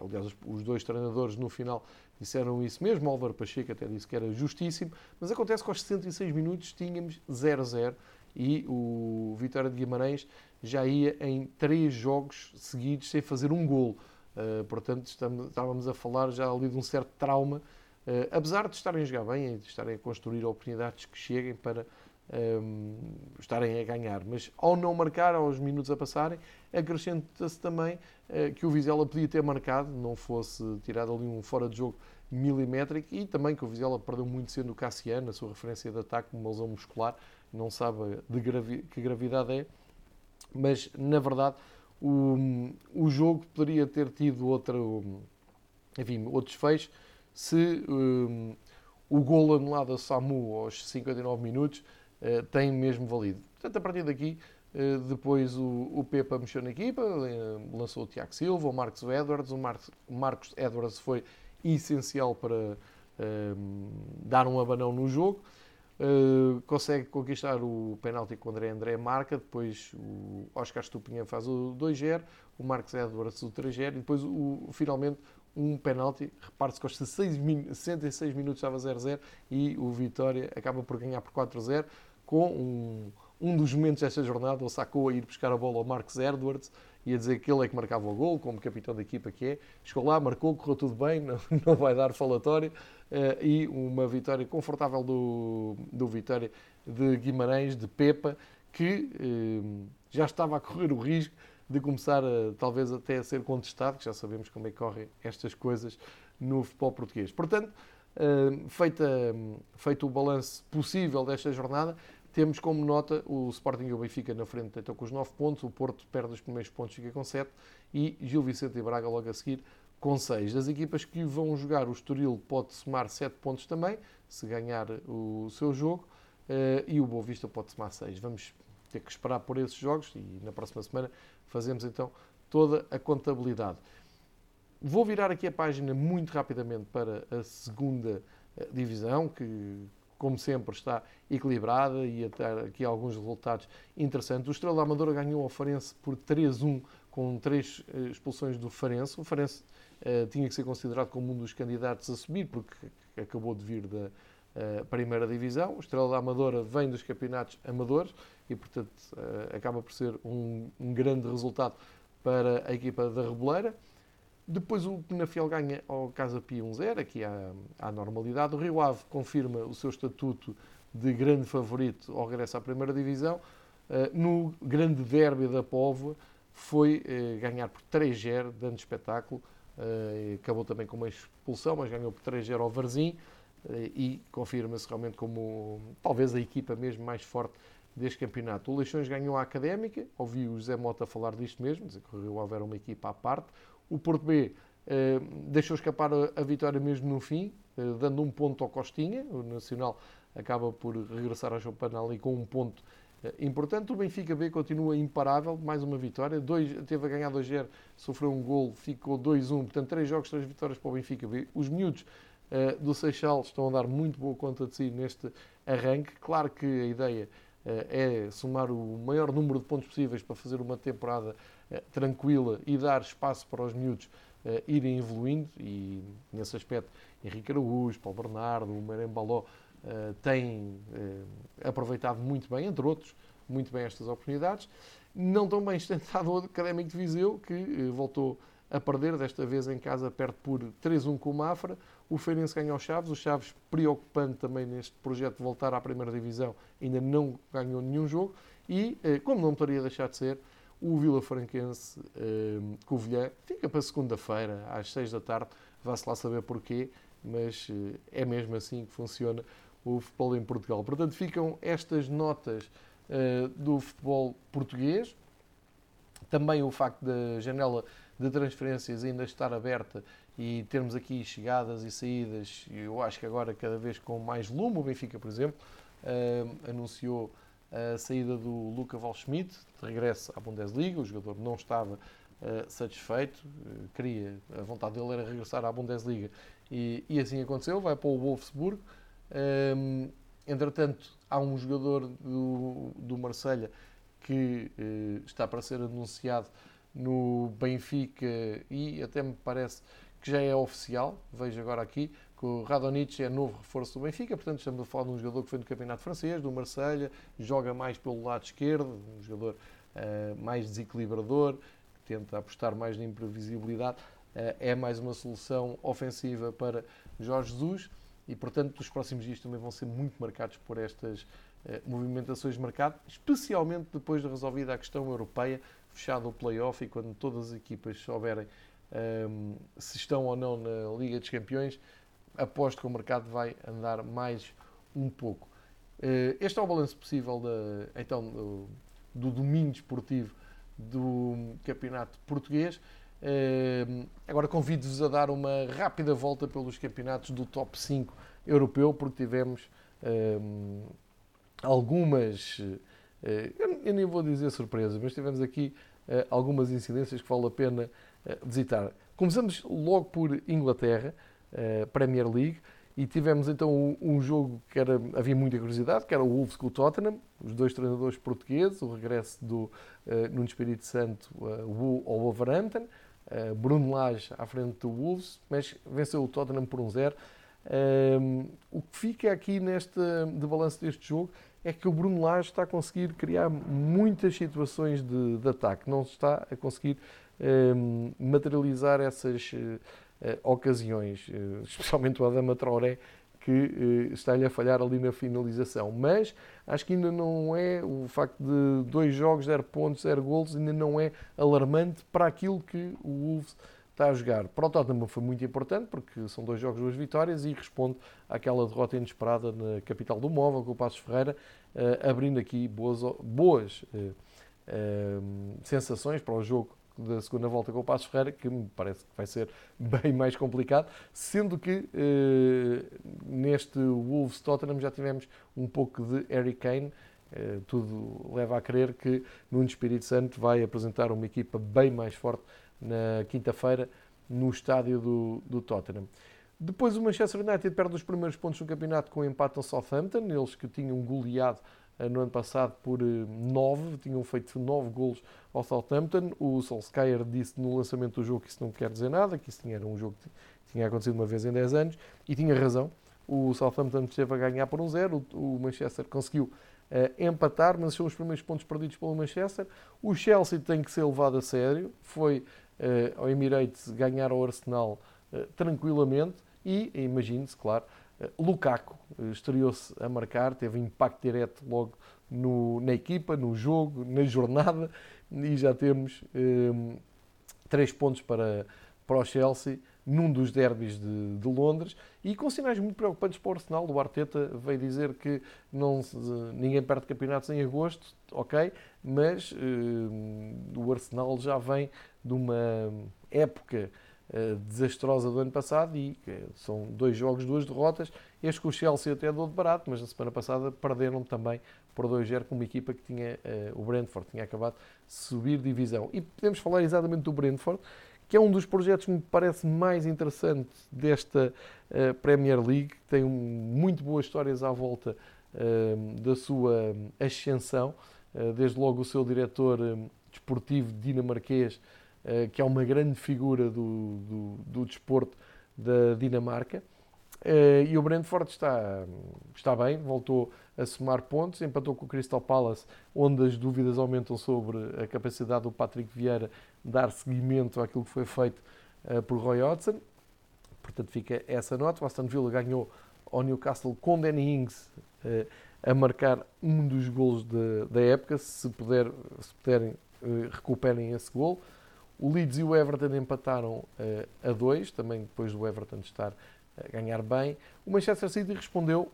aliás, os, dois treinadores no final disseram isso mesmo. Álvaro Pacheco até disse que era justíssimo. Mas acontece que aos 66 minutos tínhamos 0-0 e o Vitória de Guimarães já ia em três jogos seguidos sem fazer um gol. Uh, portanto, estamos, estávamos a falar já ali de um certo trauma, uh, apesar de estarem a jogar bem e de estarem a construir oportunidades que cheguem para um, estarem a ganhar. Mas ao não marcar, aos minutos a passarem, acrescenta-se também uh, que o Vizela podia ter marcado, não fosse tirado ali um fora de jogo milimétrico e também que o Vizela perdeu muito sendo o Cassiano, a sua referência de ataque, uma lesão muscular, não sabe de gravi que gravidade é, mas na verdade o, o jogo poderia ter tido outro, enfim, outros fechos se um, o gol anulado a Samu aos 59 minutos uh, tem mesmo valido. Portanto, a partir daqui, uh, depois o, Pepa mexeu na equipa, uh, lançou o Tiago Silva, o Marcos Edwards. O, Marcos, Edwards foi essencial para dar um abanão no jogo. Consegue conquistar o penalti com o André André marca, depois o Oscar Stupinha faz o 2-0, o Marcos Edwards o 3-0 e depois o, finalmente um penalti, repare-se que aos 66 minutos estava 0-0 e o Vitória acaba por ganhar por 4-0 com um, um dos momentos desta jornada, ele sacou a ir buscar a bola ao Marcos Edwards e a dizer que ele é que marcava o gol, como capitão da equipa que é. Chegou lá, marcou, correu tudo bem, não, não vai dar falatório. Uh, e uma vitória confortável do, do Vitória de Guimarães, de Pepa, que uh, já estava a correr o risco de começar a, talvez até a ser contestado, que já sabemos como é que correm estas coisas no futebol português. Portanto, feita, feito o balanço possível desta jornada, temos como nota o Sporting e o Benfica na frente, então com os 9 pontos, o Porto perde os primeiros pontos, fica com 7, e Gil Vicente e Braga logo a seguir com 6. Das equipas que vão jogar, o Estoril pode somar 7 pontos também, se ganhar o seu jogo, eh, e o Boa Vista pode somar 6. Vamos ter que esperar por esses jogos e na próxima semana fazemos então toda a contabilidade. Vou virar aqui a página muito rapidamente para a segunda eh, divisão, que como sempre, está equilibrada e até aqui alguns resultados interessantes. O Estrela da Amadora ganhou ao Farense por 3-1, com três eh, expulsões do Farense. O Farense uh, tinha que ser considerado como um dos candidatos a subir, porque acabou de vir da uh, primeira divisão. O Estrela da Amadora vem dos campeonatos amadores e, portanto, uh, acaba por ser um, um grande resultado para a equipa da Reboleira. Depois o Penafiel ganha ao Casa Pia 1-0, aqui à, normalidade. O Rio Ave confirma o seu estatuto de grande favorito ao regresso à primeira divisão. Uh, no grande derby da Póvoa foi uh, ganhar por 3-0, dando espetáculo. Uh, acabou também com uma expulsão, mas ganhou por 3-0 ao Varzim e confirma-se realmente como talvez a equipa mesmo mais forte deste campeonato. O Leixões ganhou a Académica, ouvi o José Mota falar disto mesmo, dizer que o Rio Ave era uma equipa à parte. O Porto B uh, deixou escapar a, vitória mesmo no fim, uh, dando um ponto ao Costinha. O Nacional acaba por regressar ao Choupana ali com um ponto uh, importante. O Benfica B continua imparável, mais uma vitória. Dois, teve a ganhar 2-0, sofreu um gol, ficou 2-1. Portanto, três jogos, três vitórias para o Benfica B. Os miúdos do Seixal estão a dar muito boa conta de si neste arranque. Claro que a ideia é somar o maior número de pontos possíveis para fazer uma temporada eh, tranquila e dar espaço para os miúdos uh, irem evoluindo e nesse aspecto Henrique Araújo, Paulo Bernardo, o Marembaló uh, têm aproveitado muito bem, entre outros, muito bem estas oportunidades. Não tão bem estentado o Académico de Viseu, que voltou a perder, desta vez em casa, perto por 3-1 com o Mafra. O Feirense ganhou Chaves, o Chaves preocupante também neste projeto de voltar à primeira divisão, ainda não ganhou nenhum jogo. E, como não poderia deixar de ser, o Vila Franquense uh, Covilhã fica para segunda-feira, às seis da tarde. Vá-se lá saber porquê, mas uh, é mesmo assim que funciona o futebol em Portugal. Portanto, ficam estas notas uh, do futebol português. Também o facto da janela de transferências ainda estar aberta e termos aqui chegadas e saídas, eu acho que agora cada vez com mais lume. O Benfica, por exemplo, anunciou a saída do Luca Waldschmidt, de regresso à Bundesliga. O jogador não estava uh, satisfeito, uh, queria, a vontade dele era regressar à Bundesliga e, e assim aconteceu. Vai para o Wolfsburg. Um, ehm, entretanto, há um jogador do, do Marselha que uh, está para ser anunciado no Benfica e até me parece que já é oficial. Vejo agora aqui que o Radonich é novo reforço do Benfica, portanto estamos a falar de um jogador que foi do Campeonato Francês, do Marselha, joga mais pelo lado esquerdo, um jogador uh, mais desequilibrador, que tenta apostar mais na imprevisibilidade. Uh, é mais uma solução ofensiva para Jorge Jesus e, portanto, os próximos dias também vão ser muito marcados por estas uh, movimentações de mercado, especialmente depois de resolvida a questão europeia, fechado o play-off e quando todas as equipas souberem um, se estão ou não na Liga dos Campeões, aposto que o mercado vai andar mais um pouco. Eh, este é o balanço possível da, então, do, do domínio esportivo do Campeonato Português. Eh, agora convido-vos a dar uma rápida volta pelos campeonatos do top 5 europeu, porque tivemos eh, algumas, eu nem vou dizer surpresas, mas tivemos aqui algumas incidências que vale a pena visitar. Começamos logo por Inglaterra, uh, Premier League, e tivemos então um, jogo que era, havia muita curiosidade, que era o Wolves com o Tottenham, os dois treinadores portugueses, o regresso do uh, Nuno Espírito Santo uh, ao Wolverhampton, uh, Bruno Lage à frente do Wolves, mas venceu o Tottenham por um zero. Uh, o que fica aqui neste, de balanço deste jogo é que o Bruno Lage está a conseguir criar muitas situações de, de ataque, não está a conseguir uh, materializar essas ocasiões, especialmente o Adama Traoré, que eh, está-lhe a falhar ali na finalização. Mas acho que ainda não é o facto de dois jogos, zero pontos, zero golos, ainda não é alarmante para aquilo que o Wolves está a jogar. Para o Tottenham foi muito importante, porque são dois jogos, duas vitórias, e responde àquela derrota inesperada na capital do móvel, com o Passos Ferreira, abrindo aqui boas, boas sensações para o jogo da segunda volta com o Passos Ferreira, que me parece que vai ser bem mais complicado, sendo que neste Wolves Tottenham já tivemos um pouco de Harry Kane, tudo leva a crer que Nuno Espírito Santo vai apresentar uma equipa bem mais forte na quinta-feira no estádio do, do Tottenham. Depois o Manchester United perde os primeiros pontos no campeonato com o empate ao Southampton, eles que tinham goleado eh, no ano passado por 9, eh, tinham feito 9 golos ao Southampton. O Solskjaer disse no lançamento do jogo que isso não quer dizer nada, que isso era um jogo que tinha acontecido uma vez em 10 anos, e tinha razão. O Southampton esteve a ganhar por 1-0, o Manchester conseguiu uh, empatar, mas são os primeiros pontos perdidos pelo Manchester. O Chelsea tem que ser levado a sério, foi uh, ao Emirates ganhar ao Arsenal uh, tranquilamente e, imagine-se, claro, Lukaku estreou-se a marcar, teve impacto direto logo no, na equipa, no jogo, na jornada e já temos um, três pontos para, para o Chelsea num dos derbys de, de, Londres e com sinais muito preocupantes para o Arsenal. O Arteta veio dizer que não, ninguém perde campeonatos em agosto, ok, mas uh, o Arsenal já vem de uma época desastrosa do ano passado e uh, são dois jogos, duas derrotas. Este com o Chelsea até deu de barato, mas na semana passada perderam também por 2-0 com uma equipa que tinha, o Brentford, tinha acabado de subir divisão. E podemos falar exatamente do Brentford, que é um dos projetos que me parece mais interessante desta Premier League, tem muito boas histórias à volta uh, da sua ascensão, desde logo o seu diretor desportivo dinamarquês, que é uma grande figura do, do, do desporto da Dinamarca. e o Brentford está, está bem, voltou a somar pontos, empatou com o Crystal Palace, onde as dúvidas aumentam sobre a capacidade do Patrick Vieira dar seguimento àquilo que foi feito uh, por Roy Hodgson. Portanto, fica essa nota. O Aston Villa ganhou ao Newcastle com Danny Ings a marcar um dos golos de, da época. Se, puder, se puderem, recuperem esse gol. O Leeds e o Everton empataram a dois, também depois do Everton estar a ganhar bem. O Manchester City respondeu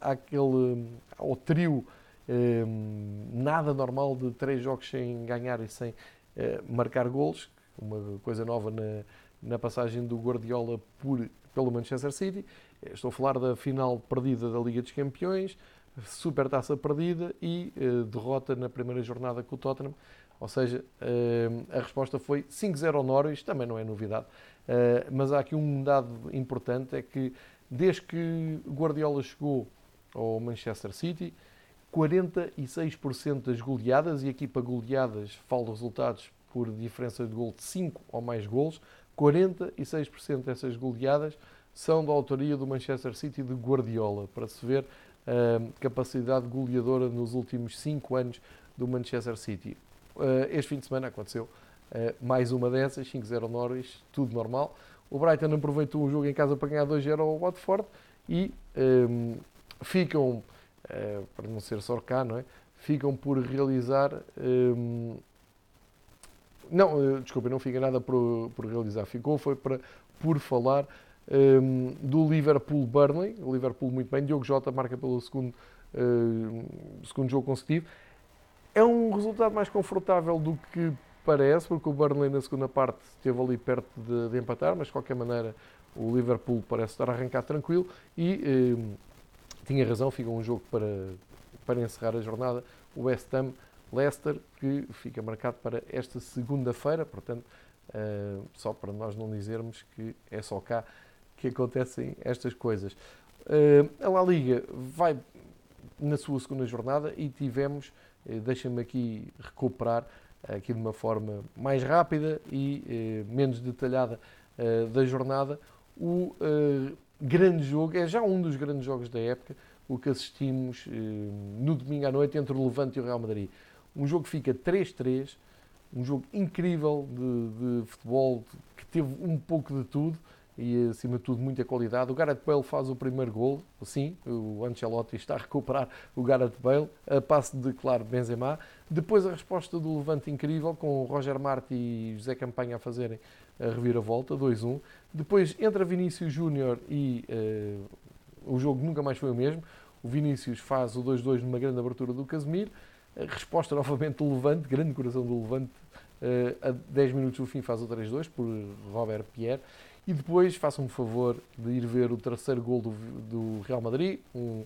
àquele, ao trio nada normal de três jogos sem ganhar e sem eh, marcar golos, uma coisa nova na, na passagem do Guardiola por, pelo Manchester City. Eh, estou a falar da final perdida da Liga dos Campeões, super taça perdida e uh, derrota na primeira jornada com o Tottenham. Ou seja, uh, a resposta foi 5-0 ao Norwich, também não é novidade. Uh, mas há aqui um dado importante, é que desde que Guardiola chegou ao Manchester City, 46% das goleadas, e aqui para goleadas falo resultados por diferença de gol de 5 ou mais golos, 46% dessas goleadas são da autoria do Manchester City de Guardiola, para se ver a uh, capacidade goleadora nos últimos 5 anos do Manchester City. Uh, este fim de semana aconteceu uh, mais uma dessas, 5-0 Norwich, tudo normal. O Brighton aproveitou o jogo em casa para ganhar 2-0 ao Watford e um, ficam uh, para não ser só cá, não é? Ficam por realizar. Um, não, uh, desculpa, não fica nada por, por realizar. Ficou foi para, por falar um, do Liverpool-Burnley. O Liverpool muito bem. Diogo Jota marca pelo segundo, uh, segundo jogo consecutivo. É um resultado mais confortável do que parece, porque o Burnley na segunda parte esteve ali perto de, de empatar, mas de qualquer maneira o Liverpool parece estar a arrancar tranquilo e um, tinha razão, fica um jogo para, para encerrar a jornada. O West Ham Leicester, que fica marcado para esta segunda-feira, portanto, uh, só para nós não dizermos que é só cá que acontecem estas coisas. Uh, a La Liga vai na sua segunda jornada e tivemos, deixa-me aqui recuperar aqui de uma forma mais rápida e menos detalhada da jornada, o grande jogo, é já um dos grandes jogos da época, o que assistimos eh, no domingo à noite entre o Levante e o Real Madrid. Um jogo que fica 3-3, um jogo incrível de, de futebol, que teve um pouco de tudo e, acima de tudo, muita qualidade. O Gareth Bale faz o primeiro gol, sim, o Ancelotti está a recuperar o Gareth Bale, a passe de, claro, Benzema. Depois a resposta do Levante incrível, com o Roger Marti e José Campanha a fazerem a reviravolta, 2-1. Depois entra Vinícius Júnior e uh, o jogo nunca mais foi o mesmo. O Vinícius faz o 2-2 numa grande abertura do Casemiro. Resposta novamente do Levante, grande coração do Levante, uh, a 10 minutos do fim faz o 3-2 por Robert Pierre. E depois façam-me o favor de ir ver o terceiro gol do, do Real Madrid, um uh,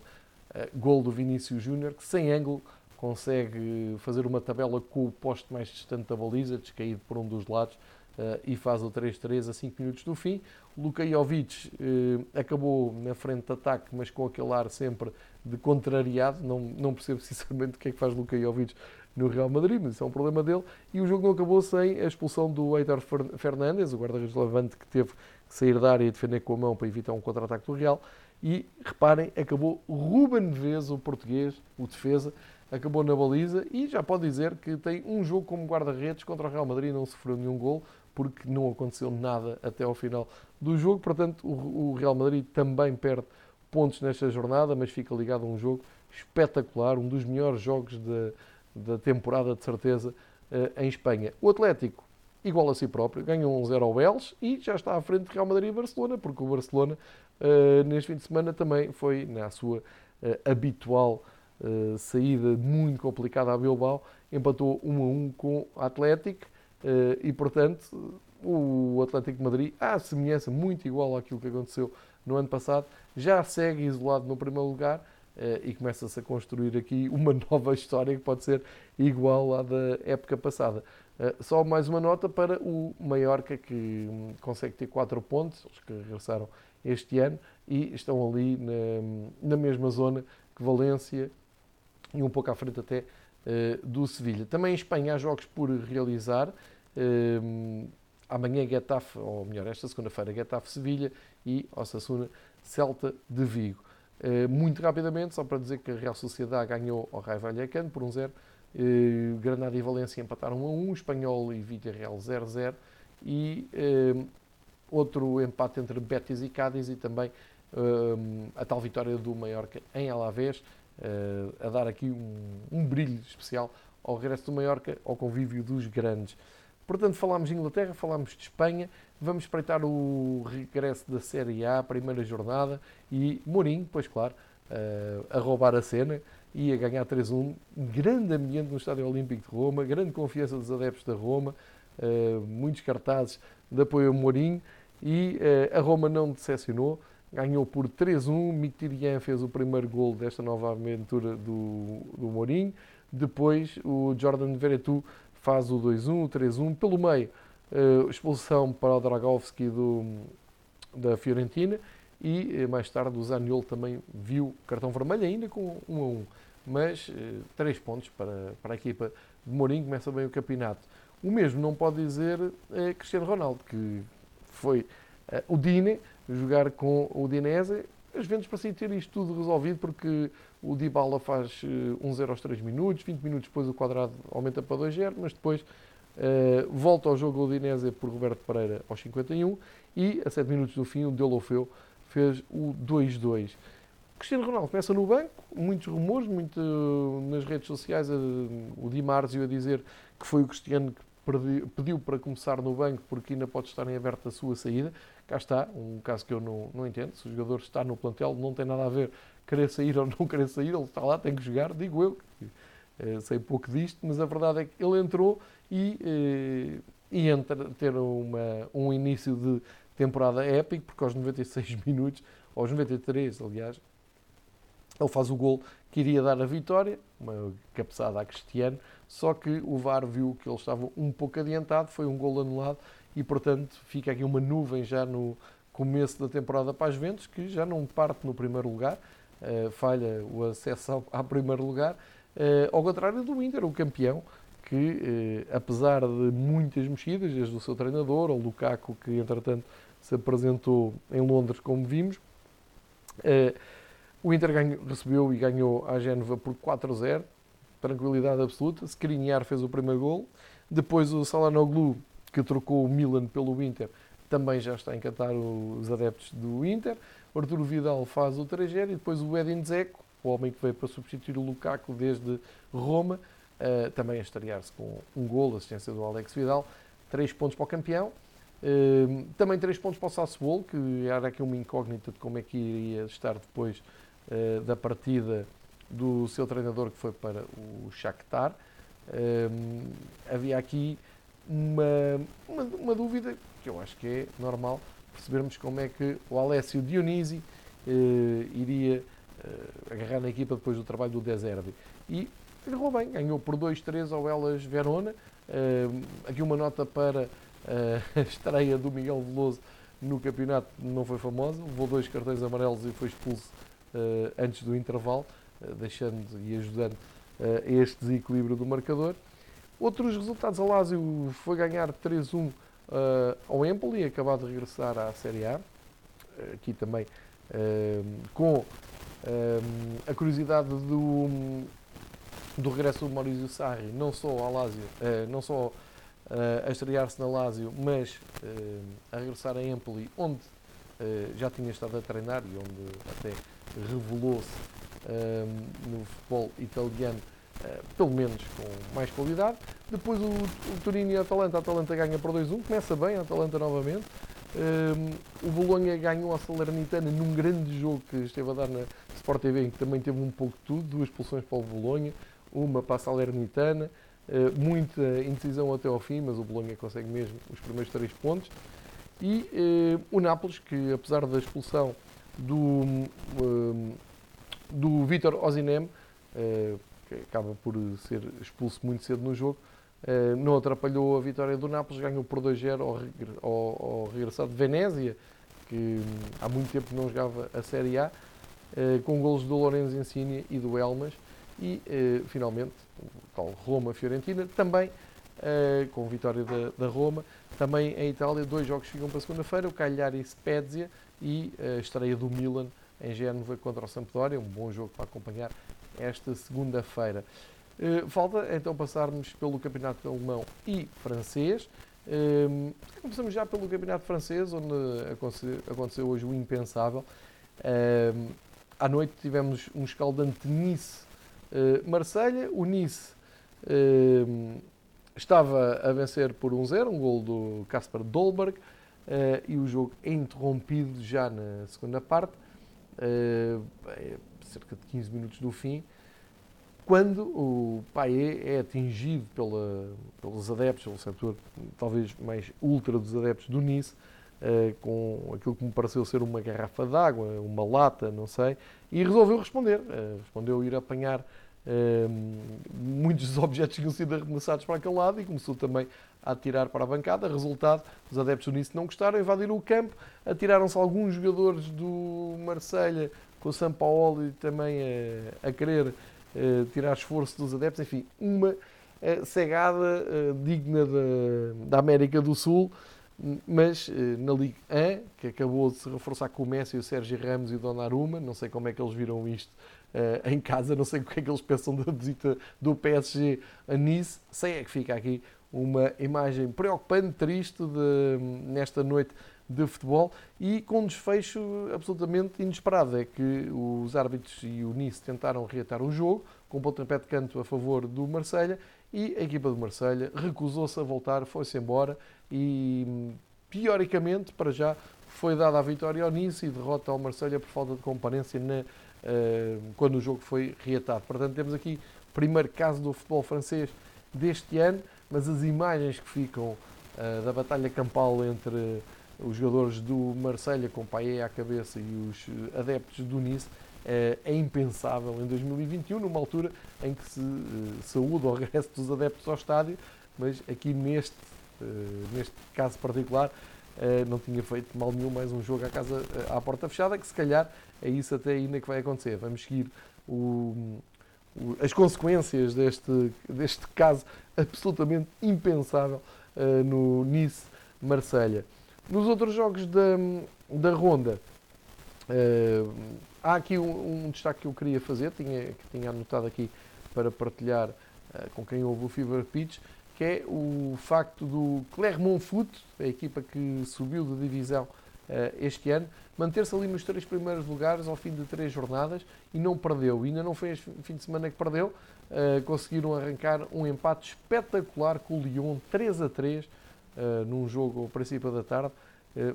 gol do Vinícius Júnior, que sem ângulo consegue fazer uma tabela com o poste mais distante da baliza, descaído por um dos lados, uh, e faz o 3-3 a 5 minutos do fim. Luka Jovic uh, acabou na frente de ataque, mas com aquele ar sempre de contrariado. Não, não percebo sinceramente o que é que faz Luka Jovic no Real Madrid, mas isso é um problema dele. E o jogo não acabou sem a expulsão do Heitor Fernandes, o guarda-redes Levante, que teve que sair da área e defender com a mão para evitar um contra-ataque do Real. E reparem, acabou Ruben Neves, o português, o defesa, acabou na baliza e já pode dizer que tem um jogo como guarda-redes contra o Real Madrid e não sofreu nenhum gol, porque não aconteceu nada até ao final do jogo. Portanto, o Real Madrid também perde pontos nesta jornada, mas fica ligado a um jogo espetacular, um dos melhores jogos de, da temporada, de certeza, eh, em Espanha. O Atlético, igual a si próprio, ganhou um 0 ao Beles e já está à frente de Real Madrid e Barcelona, porque o Barcelona, eh, neste fim de semana, também foi na sua eh, habitual saída muito complicada a Bilbao, empatou 1 a 1 com o Atlético e, portanto, o Atlético de Madrid, à semelhança muito igual àquilo que aconteceu no ano passado, já segue isolado no primeiro lugar e começa-se a construir aqui uma nova história que pode ser igual à da época passada. Eh, só mais uma nota para o Mallorca, que hum, consegue ter 4 pontos, os que regressaram este ano, e estão ali na, na mesma zona que Valência e um pouco à frente até eh, do Sevilha. Também em Espanha há jogos por realizar. Amanhã Getafe, ou melhor, esta segunda-feira Getafe-Sevilha e Osasuna Celta de Vigo. Eh, muito rapidamente, só para dizer que a Real Sociedade ganhou ao Raio Vallecano por um 0. Eh, Granada e Valência empataram 1 a 1, Espanhol e Villarreal 0 a 0 e eh, outro empate entre Betis e Cádiz e também a tal vitória do Mallorca em Alavés, a dar aqui um, um brilho especial ao regresso do Mallorca, ao convívio dos grandes. Portanto, falámos de Inglaterra, falámos de Espanha, vamos espreitar o regresso da Série A, primeira jornada, e Mourinho, pois claro, eh, a roubar a cena e a ganhar 3-1. Grande ambiente no Estádio Olímpico de Roma, grande confiança dos adeptos da Roma, eh, muitos cartazes de apoio a Mourinho, e eh, a Roma não decepcionou, ganhou por 3-1. Mkhitaryan fez o primeiro gol desta nova aventura do, do Mourinho. Depois o Jordan Veretout faz o 2-1, o 3-1. Pelo meio, uh, expulsão para o Dragovski do, da Fiorentina e uh, mais tarde o Zaniolo também viu cartão vermelho, ainda com 1 a 1. Mas uh, três pontos para, para a equipa de Mourinho, começa bem o campeonato. O mesmo não pode dizer Cristiano Ronaldo, que foi o Dine jogar com o Dinese as vendas parecem ter isto tudo resolvido porque o Dybala faz 1-0 aos 3 minutos, 20 minutos depois o quadrado aumenta para 2-0, mas depois Uh, volta ao jogo Udinese por Roberto Pereira aos 51 e a 7 minutos do fim o Deulofeu fez o 2-2. Cristiano Ronaldo começa no banco, muitos rumores, muito nas redes sociais, o Di Marzio a dizer que foi o Cristiano que pediu para começar no banco porque ainda pode estar em aberto a sua saída. Cá está, um caso que eu não, não entendo. Se o jogador está no plantel, não tem nada a ver querer sair ou não querer sair, ele está lá, tem que jogar, digo eu. Eh, sei pouco disto, mas a verdade é que ele entrou e, eh, e entra ter uma, um início de temporada épico, porque aos 96 minutos, aos 93, aliás, ele faz o gol que iria dar a vitória, uma cabeçada a Cristiano, só que o VAR viu que ele estava um pouco adiantado, foi um gol anulado e, portanto, fica aqui uma nuvem já no começo da temporada para as Ventos, que já não parte no primeiro lugar, uh, falha o acesso ao, primeiro lugar, uh, ao contrário do Inter, o campeão, que, eh, apesar de muitas mexidas, desde o seu treinador, o Lukaku, que entretanto se apresentou em Londres, como vimos, eh, o Inter recebeu e ganhou a Génova por 4-0, tranquilidade absoluta. Skriniar fez o primeiro gol, depois o Salanoglu, que trocou o Milan pelo Inter, também já está a encantar os adeptos do Inter. O Arturo Vidal faz o tragédio e depois o Edin Dzeko, o homem que veio para substituir o Lukaku desde Roma, uh, também a estrear-se com um gol, assistência do Alex Vidal. Três pontos para o campeão. Uh, também três pontos para o Sassuolo, que era aqui uma incógnita de como é que iria estar depois uh, da partida do seu treinador que foi para o Shakhtar. havia aqui uma, uma, uma, dúvida que eu acho que é normal percebermos como é que o Alessio Dionisi iria agarrar na equipa depois do trabalho do Deserve. E agarrou bem, ganhou por 2-3 ao Elas Verona. Uh, aqui uma nota para uh, a estreia do Miguel Veloso no campeonato, não foi famosa, levou dois cartões amarelos e foi expulso uh, antes do intervalo, deixando e ajudando a este desequilíbrio do marcador. Outros resultados, a Lazio foi ganhar 3-1 ao Empoli, acabado de regressar à Série A. Aqui também com a curiosidade do, do regresso do Maurício Sarri, não só ao Lazio, uh, não só uh, a estrear-se na Lazio, mas uh, a regressar a Empoli, onde já tinha estado a treinar e onde até revelou-se no futebol italiano, pelo menos com mais qualidade. Depois o, o e a Atalanta, a Atalanta ganha por 2-1, começa bem a Atalanta novamente. o Bolonha ganhou a Salernitana num grande jogo que esteve a dar na Sport TV, em que também teve um pouco de tudo, duas expulsões para o Bolonha, uma para a Salernitana, eh, muita indecisão até ao fim, mas o Bolonha consegue mesmo os primeiros três pontos. E eh, o Nápoles, que apesar da expulsão do, eh, do Vítor Ozinem, que acaba por ser expulso muito cedo no jogo, não atrapalhou a vitória do Nápoles, ganhou por 2-0 ao, ao, regressar de Venezia, que hum, há muito tempo não jogava a Série A. Com golos do Lorenzo Insigne e do Elmas e eh, finalmente o tal Roma-Fiorentina, também eh, com vitória da, da, Roma, também em Itália dois jogos ficam para segunda-feira, o Cagliari Spezia e a estreia do Milan em Génova contra o Sampdoria, um bom jogo para acompanhar esta segunda-feira. Falta então passarmos pelo campeonato alemão e francês. Começamos já pelo campeonato francês, onde aconteceu hoje o impensável à noite tivemos um escaldante Nice-Marselha. Uh, o Nice uh, estava a vencer por 1-0, um, gol do Kasper Dolberg, uh, e o jogo é interrompido já na segunda parte, é cerca de 15 minutos do fim, quando o Paé é atingido pela, pelos adeptos, pelo setor talvez mais ultra dos adeptos do Nice, uh, com aquilo que me pareceu ser uma garrafa d'água, uma lata, não sei, e resolveu responder. Uh, respondeu ir apanhar uh, muitos dos objetos tinham sido arremessados para aquele lado e começou também a atirar para a bancada. Resultado, os adeptos nisso não gostaram, invadiram o campo, atiraram-se alguns jogadores do Marselha com o e também a, a querer tirar esforço dos adeptos. Enfim, uma cegada digna da, da América do Sul mas na Liga 1, que acabou de se reforçar com o Messi, o Sérgio Ramos e o Donnarumma, não sei como é que eles viram isto uh, em casa, não sei o que é que eles pensam da visita do PSG a Nice, sei é que fica aqui uma imagem preocupante, triste de, nesta noite de futebol e com um desfecho absolutamente inesperado. É que os árbitros e o Nice tentaram reatar o jogo com um pontapé de canto a favor do Marselha e a equipa do Marselha recusou-se a voltar, foi-se embora e, teoricamente, para já, foi dada a vitória ao Nice e derrota ao Marselha por falta de comparência na, quando o jogo foi reatado. Portanto, temos aqui o primeiro caso do futebol francês deste ano, mas as imagens que ficam uh, da batalha campal entre os jogadores do Marselha com Payet à cabeça e os adeptos do Nice uh, é impensável em 2021, numa altura em que se saúda o regresso dos adeptos ao estádio, mas aqui neste eh, neste caso particular, eh, não tinha feito mal nenhum mais um jogo à casa eh, à porta fechada, que se calhar é isso até ainda que vai acontecer. Vamos seguir o, o, as consequências deste, deste caso absolutamente impensável no Nice Marselha. Nos outros jogos da, da ronda, há aqui um, um, destaque que eu queria fazer, tinha, que tinha anotado aqui para partilhar com quem ouve o Fever Pitch, que é o facto do Clermont Foot, a equipa que subiu de divisão uh, este ano, manter-se ali nos três primeiros lugares ao fim de três jornadas e não perdeu. Ainda não foi este fim de semana que perdeu, uh, conseguiram arrancar um empate espetacular com o Lyon 3 a 3 uh, num jogo ao princípio da tarde.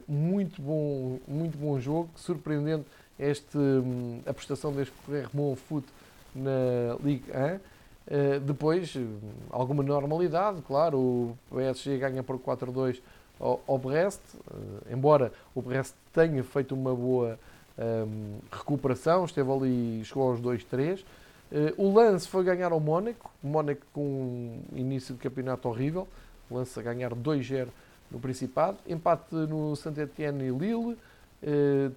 muito, bom, muito bom jogo, surpreendente este, um, a prestação deste Clermont Foot na Ligue 1 Uh, depois, alguma normalidade, claro, o PSG ganha por 4-2 ao, ao, Brest, uh, embora o Brest tenha feito uma boa um, ehm, recuperação, esteve ali, chegou aos 2-3. Uh, eh, o Lance foi ganhar ao Mónaco, o Mónaco com um início de campeonato horrível, Lance a ganhar 2-0 no Principado, empate no Saint-Étienne e Lille,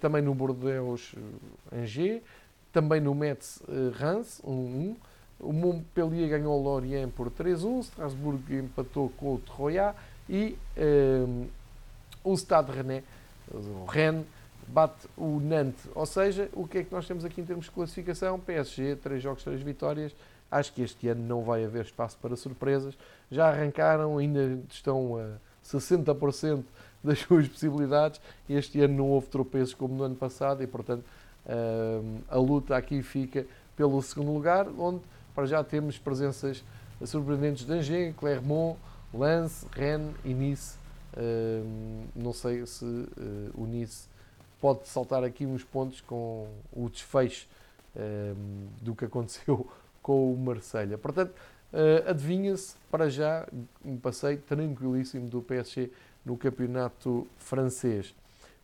também no Bordeaux Angers, também no Metz Reims, 1-1. O Montpellier ganhou o Lorient por 3-1, Strasbourg empatou com o Troyes e um, ehm, o Stade Rennais, o Rennes, bate o Nantes. Ou seja, o que é que nós temos aqui em termos de classificação? PSG, 3 jogos, 3 vitórias. Acho que este ano não vai haver espaço para surpresas. Já arrancaram, ainda estão a 60% das suas possibilidades. Este ano não houve tropeços como no ano passado e, portanto, ehm, a luta aqui fica pelo segundo lugar, onde para já temos presenças surpreendentes de Angers, Clermont, Lens, Rennes e Nice. Uh, não sei se uh, o Nice pode saltar aqui uns pontos com o desfecho uh, do que aconteceu com o Marselha. Portanto, adivinha-se para já um passeio tranquilíssimo do PSG no campeonato francês.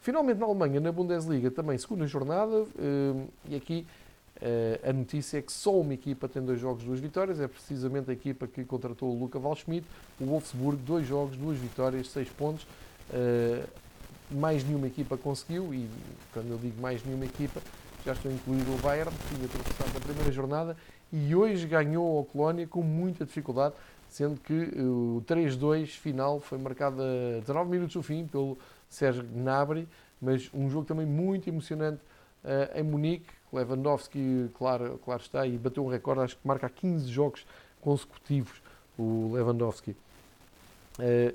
Finalmente na Alemanha, na Bundesliga, também segunda jornada, e aqui a notícia é que só uma equipa tem dois jogos, duas vitórias, é precisamente a equipa que contratou o Luca Valschmidt, o Wolfsburg, dois jogos, duas vitórias, seis pontos. Uh, mais nenhuma equipa conseguiu, e quando eu digo mais nenhuma equipa, já estou incluído o Bayern, que tinha tropeçado na primeira jornada, e hoje ganhou a Colónia com muita dificuldade, sendo que uh, o 3-2 final foi marcado a 19 minutos do fim pelo Sérgio Gnabry, mas um jogo também muito emocionante em Munique, Lewandowski, claro, claro está, e bateu um recorde, acho que marca 15 jogos consecutivos o Lewandowski. Uh,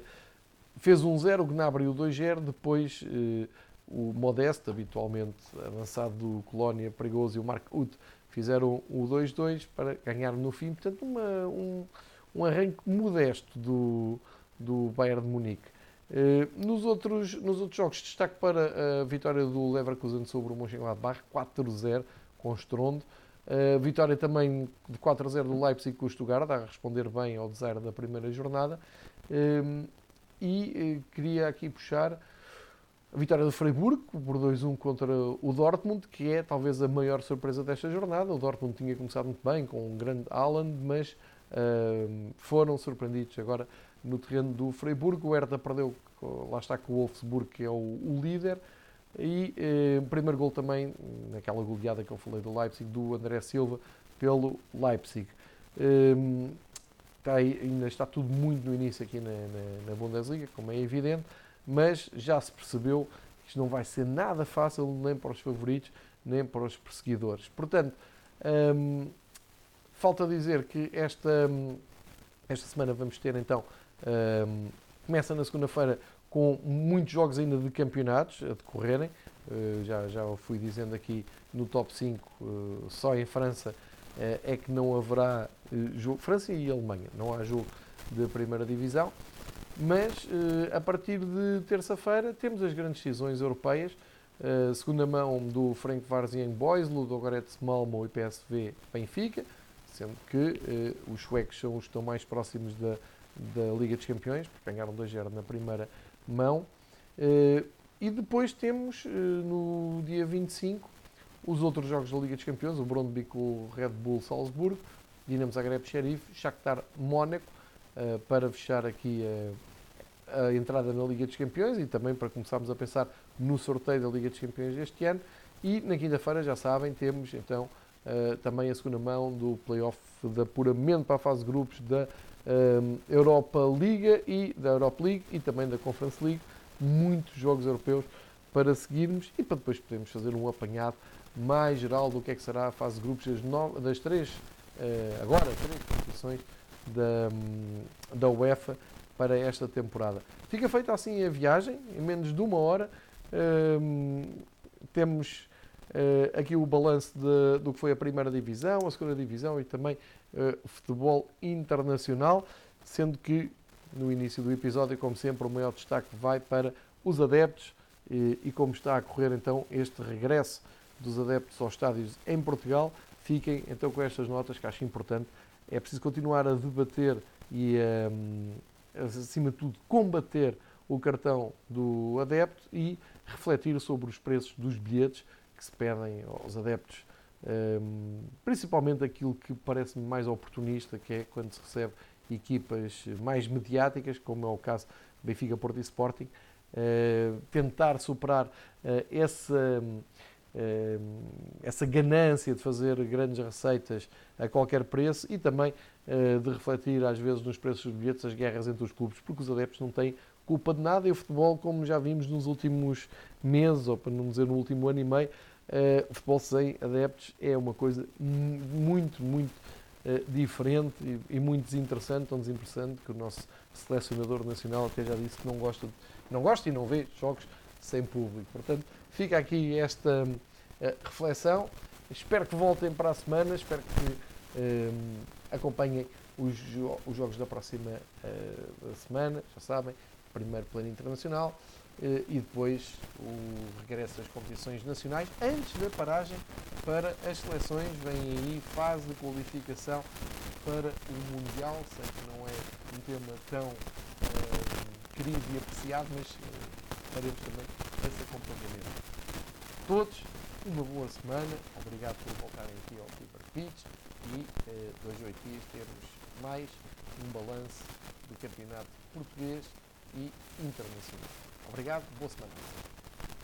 fez um 0, o Gnabry o 2-0, depois uh, o Modesto, habitualmente avançado do Colónia, Perigoso e o Mark Uth fizeram o 2-2 para ganhar no fim. Portanto, uma, um, um arranque modesto do, do Bayern de Munique. Eh, nos, outros, nos outros jogos, destaque para a vitória do Leverkusen sobre o Mönchengladbach, 4-0 com estrondo. Uh, vitória também de 4-0 do Leipzig com o Stuttgart, a responder bem ao desaire da primeira jornada. Uh, e uh, queria aqui puxar a vitória do Freiburg por 2-1 contra o Dortmund, que é talvez a maior surpresa desta jornada. O Dortmund tinha começado muito bem com um grande Haaland, mas foram surpreendidos agora no terreno do Freiburg. O Hertha perdeu, lá está com o Wolfsburg, que é o, o líder. E eh, o primeiro gol também, naquela goleada que eu falei do Leipzig, do André Silva, pelo Leipzig. Eh, está aí, ainda está tudo muito no início aqui na, na, na, Bundesliga, como é evidente, mas já se percebeu que isto não vai ser nada fácil nem para os favoritos, nem para os perseguidores. Portanto, eh, falta dizer que esta, esta semana vamos ter então um, começa na segunda-feira com muitos jogos ainda de campeonatos a decorrerem. Uh, já, já fui dizendo aqui no top 5, uh, eh, só em França uh, é que não haverá jogo. França e Alemanha, não há jogo de primeira divisão. Mas a partir de terça-feira temos as grandes decisões europeias. segunda mão do Frank Varzien Boys, Ludogorets Malmo e PSV Benfica, sendo que os suecos são os que estão mais próximos da, da Liga dos Campeões, porque ganharam 2-0 na primeira mão. Eh, e depois temos, eh, no dia 25, os outros jogos da Liga dos Campeões, o Brondby com o Red Bull Salzburgo, Dinamo Zagreb Sheriff, Shakhtar Mónaco, eh, para fechar aqui a, a entrada na Liga dos Campeões e também para começarmos a pensar no sorteio da Liga dos Campeões deste ano. E na quinta-feira, já sabem, temos então também a segunda mão do playoff de apuramento para a fase de grupos da Europa Liga e da Europa League e também da Conference League, muitos jogos europeus para seguirmos e para depois podermos fazer um apanhado mais geral do que é que será a fase de grupos das, nove, das três, uh, agora três competições da, da UEFA para esta temporada. Fica feita assim a viagem, em menos de uma hora. Temos uh, aqui o balanço do que foi a primeira divisão, a segunda divisão e também uh, futebol internacional, sendo que no início do episódio, como sempre, o maior destaque vai para os adeptos e, e como está a correr então este regresso dos adeptos aos estádios em Portugal. Fiquem então com estas notas que acho importante. É preciso continuar a debater e, um, acima de tudo, combater o cartão do adepto e refletir sobre os preços dos bilhetes que se pedem aos adeptos, principalmente aquilo que parece-me mais oportunista, que é quando se recebe equipas mais mediáticas, como é o caso Benfica, Porto e Sporting, uh, tentar superar uh, essa, essa ganância de fazer grandes receitas a qualquer preço e também de refletir às vezes nos preços dos bilhetes as guerras entre os clubes, porque os adeptos não têm culpa de nada e o futebol, como já vimos nos últimos meses, ou para não dizer no último ano e meio, o futebol sem adeptos é uma coisa muito, muito uh, diferente e, e, muito desinteressante, tão desinteressante que o nosso selecionador nacional até já disse que não gosta, de, não gosta e não vê jogos sem público. Portanto, fica aqui esta uh, reflexão. Espero que voltem para a semana, espero que uh, acompanhem os, os, jogos da próxima semana, já sabem, primeiro plano internacional. Eh, e depois o regresso das competições nacionais antes da paragem para as seleções. Vem aí fase de qualificação para o Mundial. Sei que não é um tema tão uh, querido e apreciado, mas uh, faremos também esse acompanhamento. Todos, uma boa semana. Obrigado por voltarem aqui ao Fever Pitch e uh, dois oito dias termos mais um balanço do campeonato português e internacional. Obrigado, boa semana.